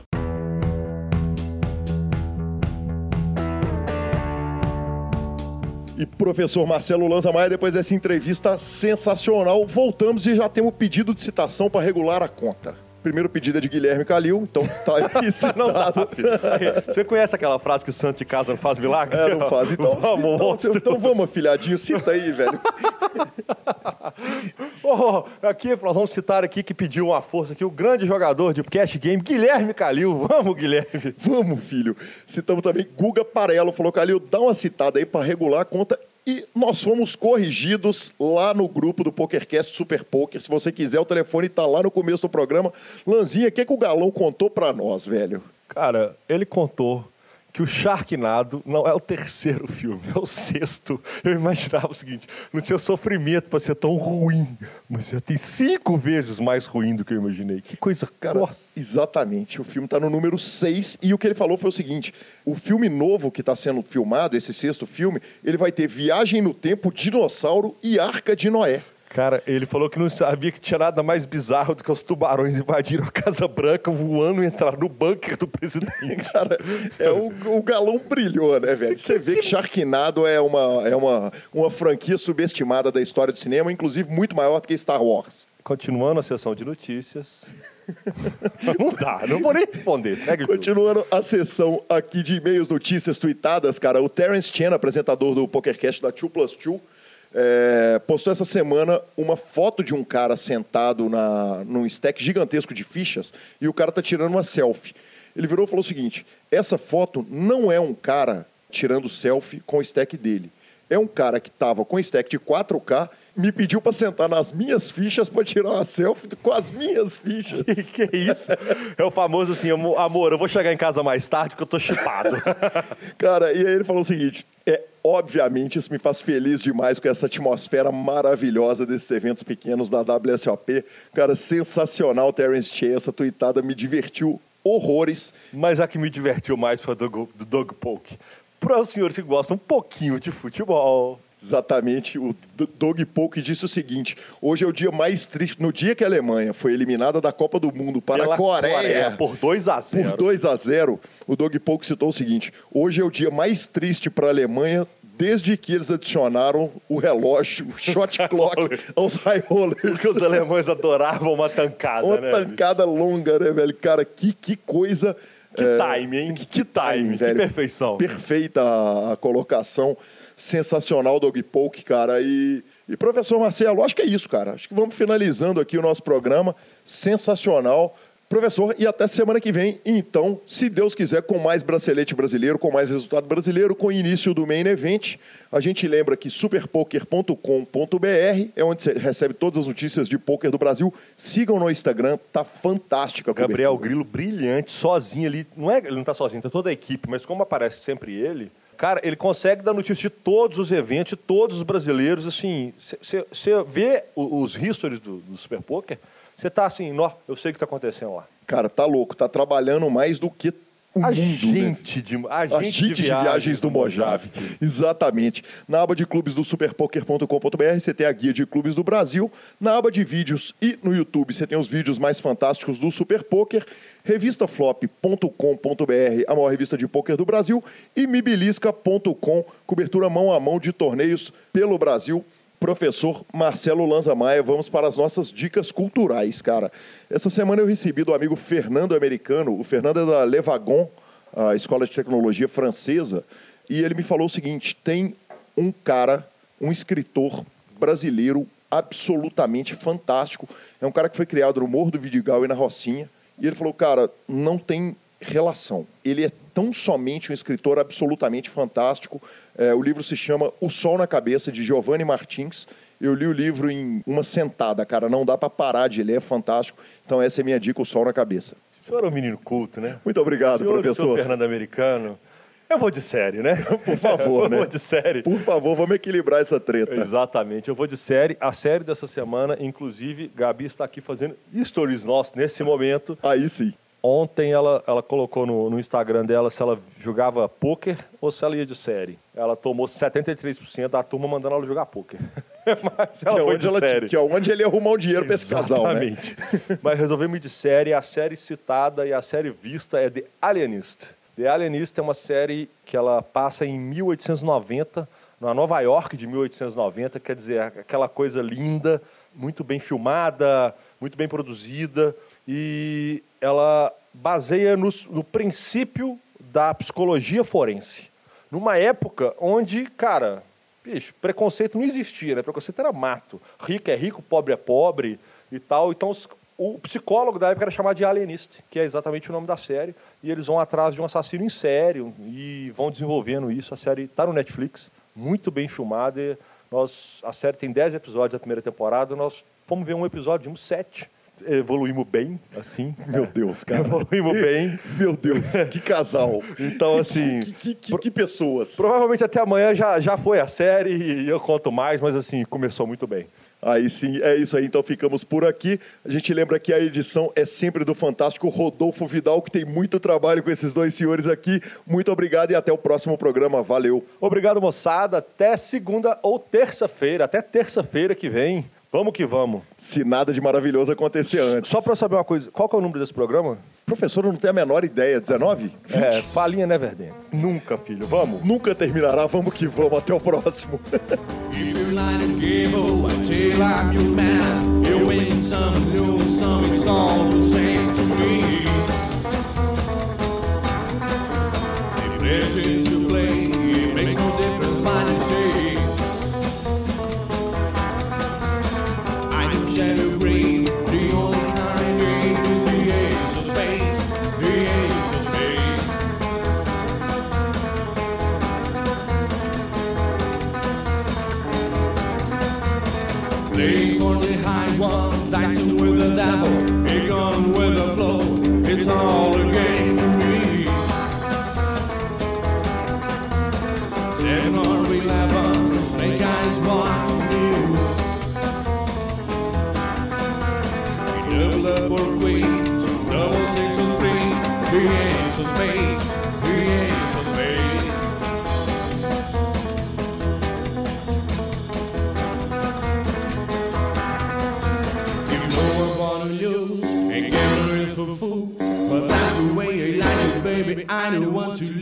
E professor Marcelo Lanza Maia, depois dessa entrevista sensacional, voltamos e já temos pedido de citação para regular a conta primeiro pedido é de Guilherme Calil, então tá aí citado. Você conhece aquela frase que o santo de casa não faz milagre? É, não faz. Então vamos, então, então vamos, filhadinho, cita aí, velho. oh, aqui, nós vamos citar aqui que pediu uma força aqui, o grande jogador de cash game, Guilherme Calil. Vamos, Guilherme. Vamos, filho. Citamos também Guga Parello, falou, Calil, dá uma citada aí para regular a conta e nós fomos corrigidos lá no grupo do PokerCast Super Poker. Se você quiser, o telefone está lá no começo do programa. Lanzinha, o que, que o Galão contou para nós, velho? Cara, ele contou que o Sharknado não é o terceiro filme, é o sexto. Eu imaginava o seguinte: não tinha sofrimento para ser tão ruim, mas já tem cinco vezes mais ruim do que eu imaginei. Que coisa, cara. Nossa. Exatamente. O filme está no número seis e o que ele falou foi o seguinte: o filme novo que está sendo filmado, esse sexto filme, ele vai ter Viagem no Tempo, Dinossauro e Arca de Noé. Cara, ele falou que não sabia que tinha nada mais bizarro do que os tubarões invadiram a Casa Branca, voando e entraram no bunker do presidente. Cara, é o, o galão brilhou, né, velho? Você vê que Sharknado é uma, é uma, uma franquia subestimada da história do cinema, inclusive muito maior do que Star Wars. Continuando a sessão de notícias. não dá, não vou nem responder. Segue Continuando tudo. a sessão aqui de e-mails, notícias tweetadas, cara, o Terence Chen, apresentador do PokerCast da 2 Plus 2, é, postou essa semana uma foto de um cara sentado na, num stack gigantesco de fichas e o cara tá tirando uma selfie. Ele virou e falou o seguinte: essa foto não é um cara tirando selfie com o stack dele. É um cara que estava com stack de 4K me pediu para sentar nas minhas fichas para tirar uma selfie com as minhas fichas. Que, que isso? É o famoso assim, amor, eu vou chegar em casa mais tarde porque eu tô chipado. Cara, e aí ele falou o seguinte: é obviamente isso me faz feliz demais com essa atmosfera maravilhosa desses eventos pequenos da WSOP. Cara, sensacional, Terence Che, essa tuitada me divertiu horrores. Mas a que me divertiu mais foi a do, do Doug Polk. Para os senhores que gostam um pouquinho de futebol, Exatamente, o Doug Polk disse o seguinte: hoje é o dia mais triste. No dia que a Alemanha foi eliminada da Copa do Mundo para Pela a Coreia, Coreia, por 2 a 0 Por 2 a 0 o Doug Polk citou o seguinte: hoje é o dia mais triste para a Alemanha desde que eles adicionaram o relógio, o shot clock, aos high rollers. Porque os alemães adoravam uma tancada, uma né? Uma tancada longa, né, velho? Cara, que, que coisa. Que é, time, hein? Que, que time, velho. Que perfeição. Perfeita a, a colocação sensacional, Dog Polk, cara. E, e professor Marcelo, acho que é isso, cara. Acho que vamos finalizando aqui o nosso programa. Sensacional. Professor, e até semana que vem, então, se Deus quiser, com mais bracelete brasileiro, com mais resultado brasileiro, com o início do Main Event. A gente lembra que superpoker.com.br é onde você recebe todas as notícias de poker do Brasil. Sigam no Instagram, tá fantástica Gabriel. Grilo brilhante, sozinho ali. Não é, ele não tá sozinho, tá toda a equipe, mas como aparece sempre ele, cara, ele consegue dar notícia de todos os eventos, de todos os brasileiros. Assim, você vê os histories do, do Super Poker, você tá assim, nó, eu sei o que tá acontecendo lá. Cara, tá louco, tá trabalhando mais do que o A mundo, né? gente de, a A gente de viagens do Mojave. Exatamente. Na aba de clubes do superpoker.com.br você tem a guia de clubes do Brasil. Na aba de vídeos e no YouTube você tem os vídeos mais fantásticos do Super Poker. Revistaflop.com.br, a maior revista de poker do Brasil. E mibilisca.com, cobertura mão a mão de torneios pelo Brasil. Professor Marcelo Lanza Maia, vamos para as nossas dicas culturais, cara. Essa semana eu recebi do amigo Fernando Americano, o Fernando é da Levagon, a escola de tecnologia francesa, e ele me falou o seguinte: tem um cara, um escritor brasileiro absolutamente fantástico. É um cara que foi criado no Morro do Vidigal e na Rocinha. E ele falou, cara, não tem relação. Ele é tão somente um escritor absolutamente fantástico. É, o livro se chama O Sol na Cabeça, de Giovanni Martins. Eu li o livro em uma sentada, cara. Não dá para parar de ler, é fantástico. Então essa é a minha dica, O Sol na Cabeça. O senhor é um menino culto, né? Muito obrigado, senhor, professor. senhor Fernando Americano. Eu vou de série, né? Por favor, eu né? vou de série. Por favor, vamos equilibrar essa treta. Exatamente, eu vou de série. A série dessa semana, inclusive, Gabi está aqui fazendo stories nossos nesse momento. Aí sim. Ontem ela, ela colocou no, no Instagram dela se ela jogava pôquer ou se ela ia de série. Ela tomou 73% da turma mandando ela jogar pôquer. Mas Que ela é, foi onde de ela, série. que é onde ele ia arrumar um dinheiro para esse casal, né? Exatamente. Mas resolvemos ir de série. A série citada e a série vista é The Alienist. The Alienist é uma série que ela passa em 1890, na Nova York de 1890, quer dizer, aquela coisa linda, muito bem filmada, muito bem produzida, e ela baseia no, no princípio da psicologia forense. Numa época onde, cara, bicho, preconceito não existia, né? Preconceito era mato. Rico é rico, pobre é pobre e tal. Então, os- o psicólogo da época era chamado de alienista, que é exatamente o nome da série. E eles vão atrás de um assassino em série e vão desenvolvendo isso. A série está no Netflix, muito bem filmada. Nós, a série tem 10 episódios da primeira temporada. Nós fomos ver um episódio, vimos 7. Evoluímos bem, assim. Meu Deus, cara. Evoluímos bem. Meu Deus, que casal. Então, assim. Que, que, que, que pessoas. Provavelmente até amanhã já, já foi a série e eu conto mais, mas assim, começou muito bem. Aí sim, é isso aí. Então ficamos por aqui. A gente lembra que a edição é sempre do fantástico Rodolfo Vidal, que tem muito trabalho com esses dois senhores aqui. Muito obrigado e até o próximo programa. Valeu. Obrigado, moçada. Até segunda ou terça-feira. Até terça-feira que vem. Vamos que vamos. Se nada de maravilhoso acontecer antes. Só eu saber uma coisa, qual é o número desse programa? Professor, eu não tenho a menor ideia. 19? 20? É, Palinha Neverdente. Nunca, filho. Vamos. Nunca terminará. Vamos que vamos. Até o próximo. 901 two.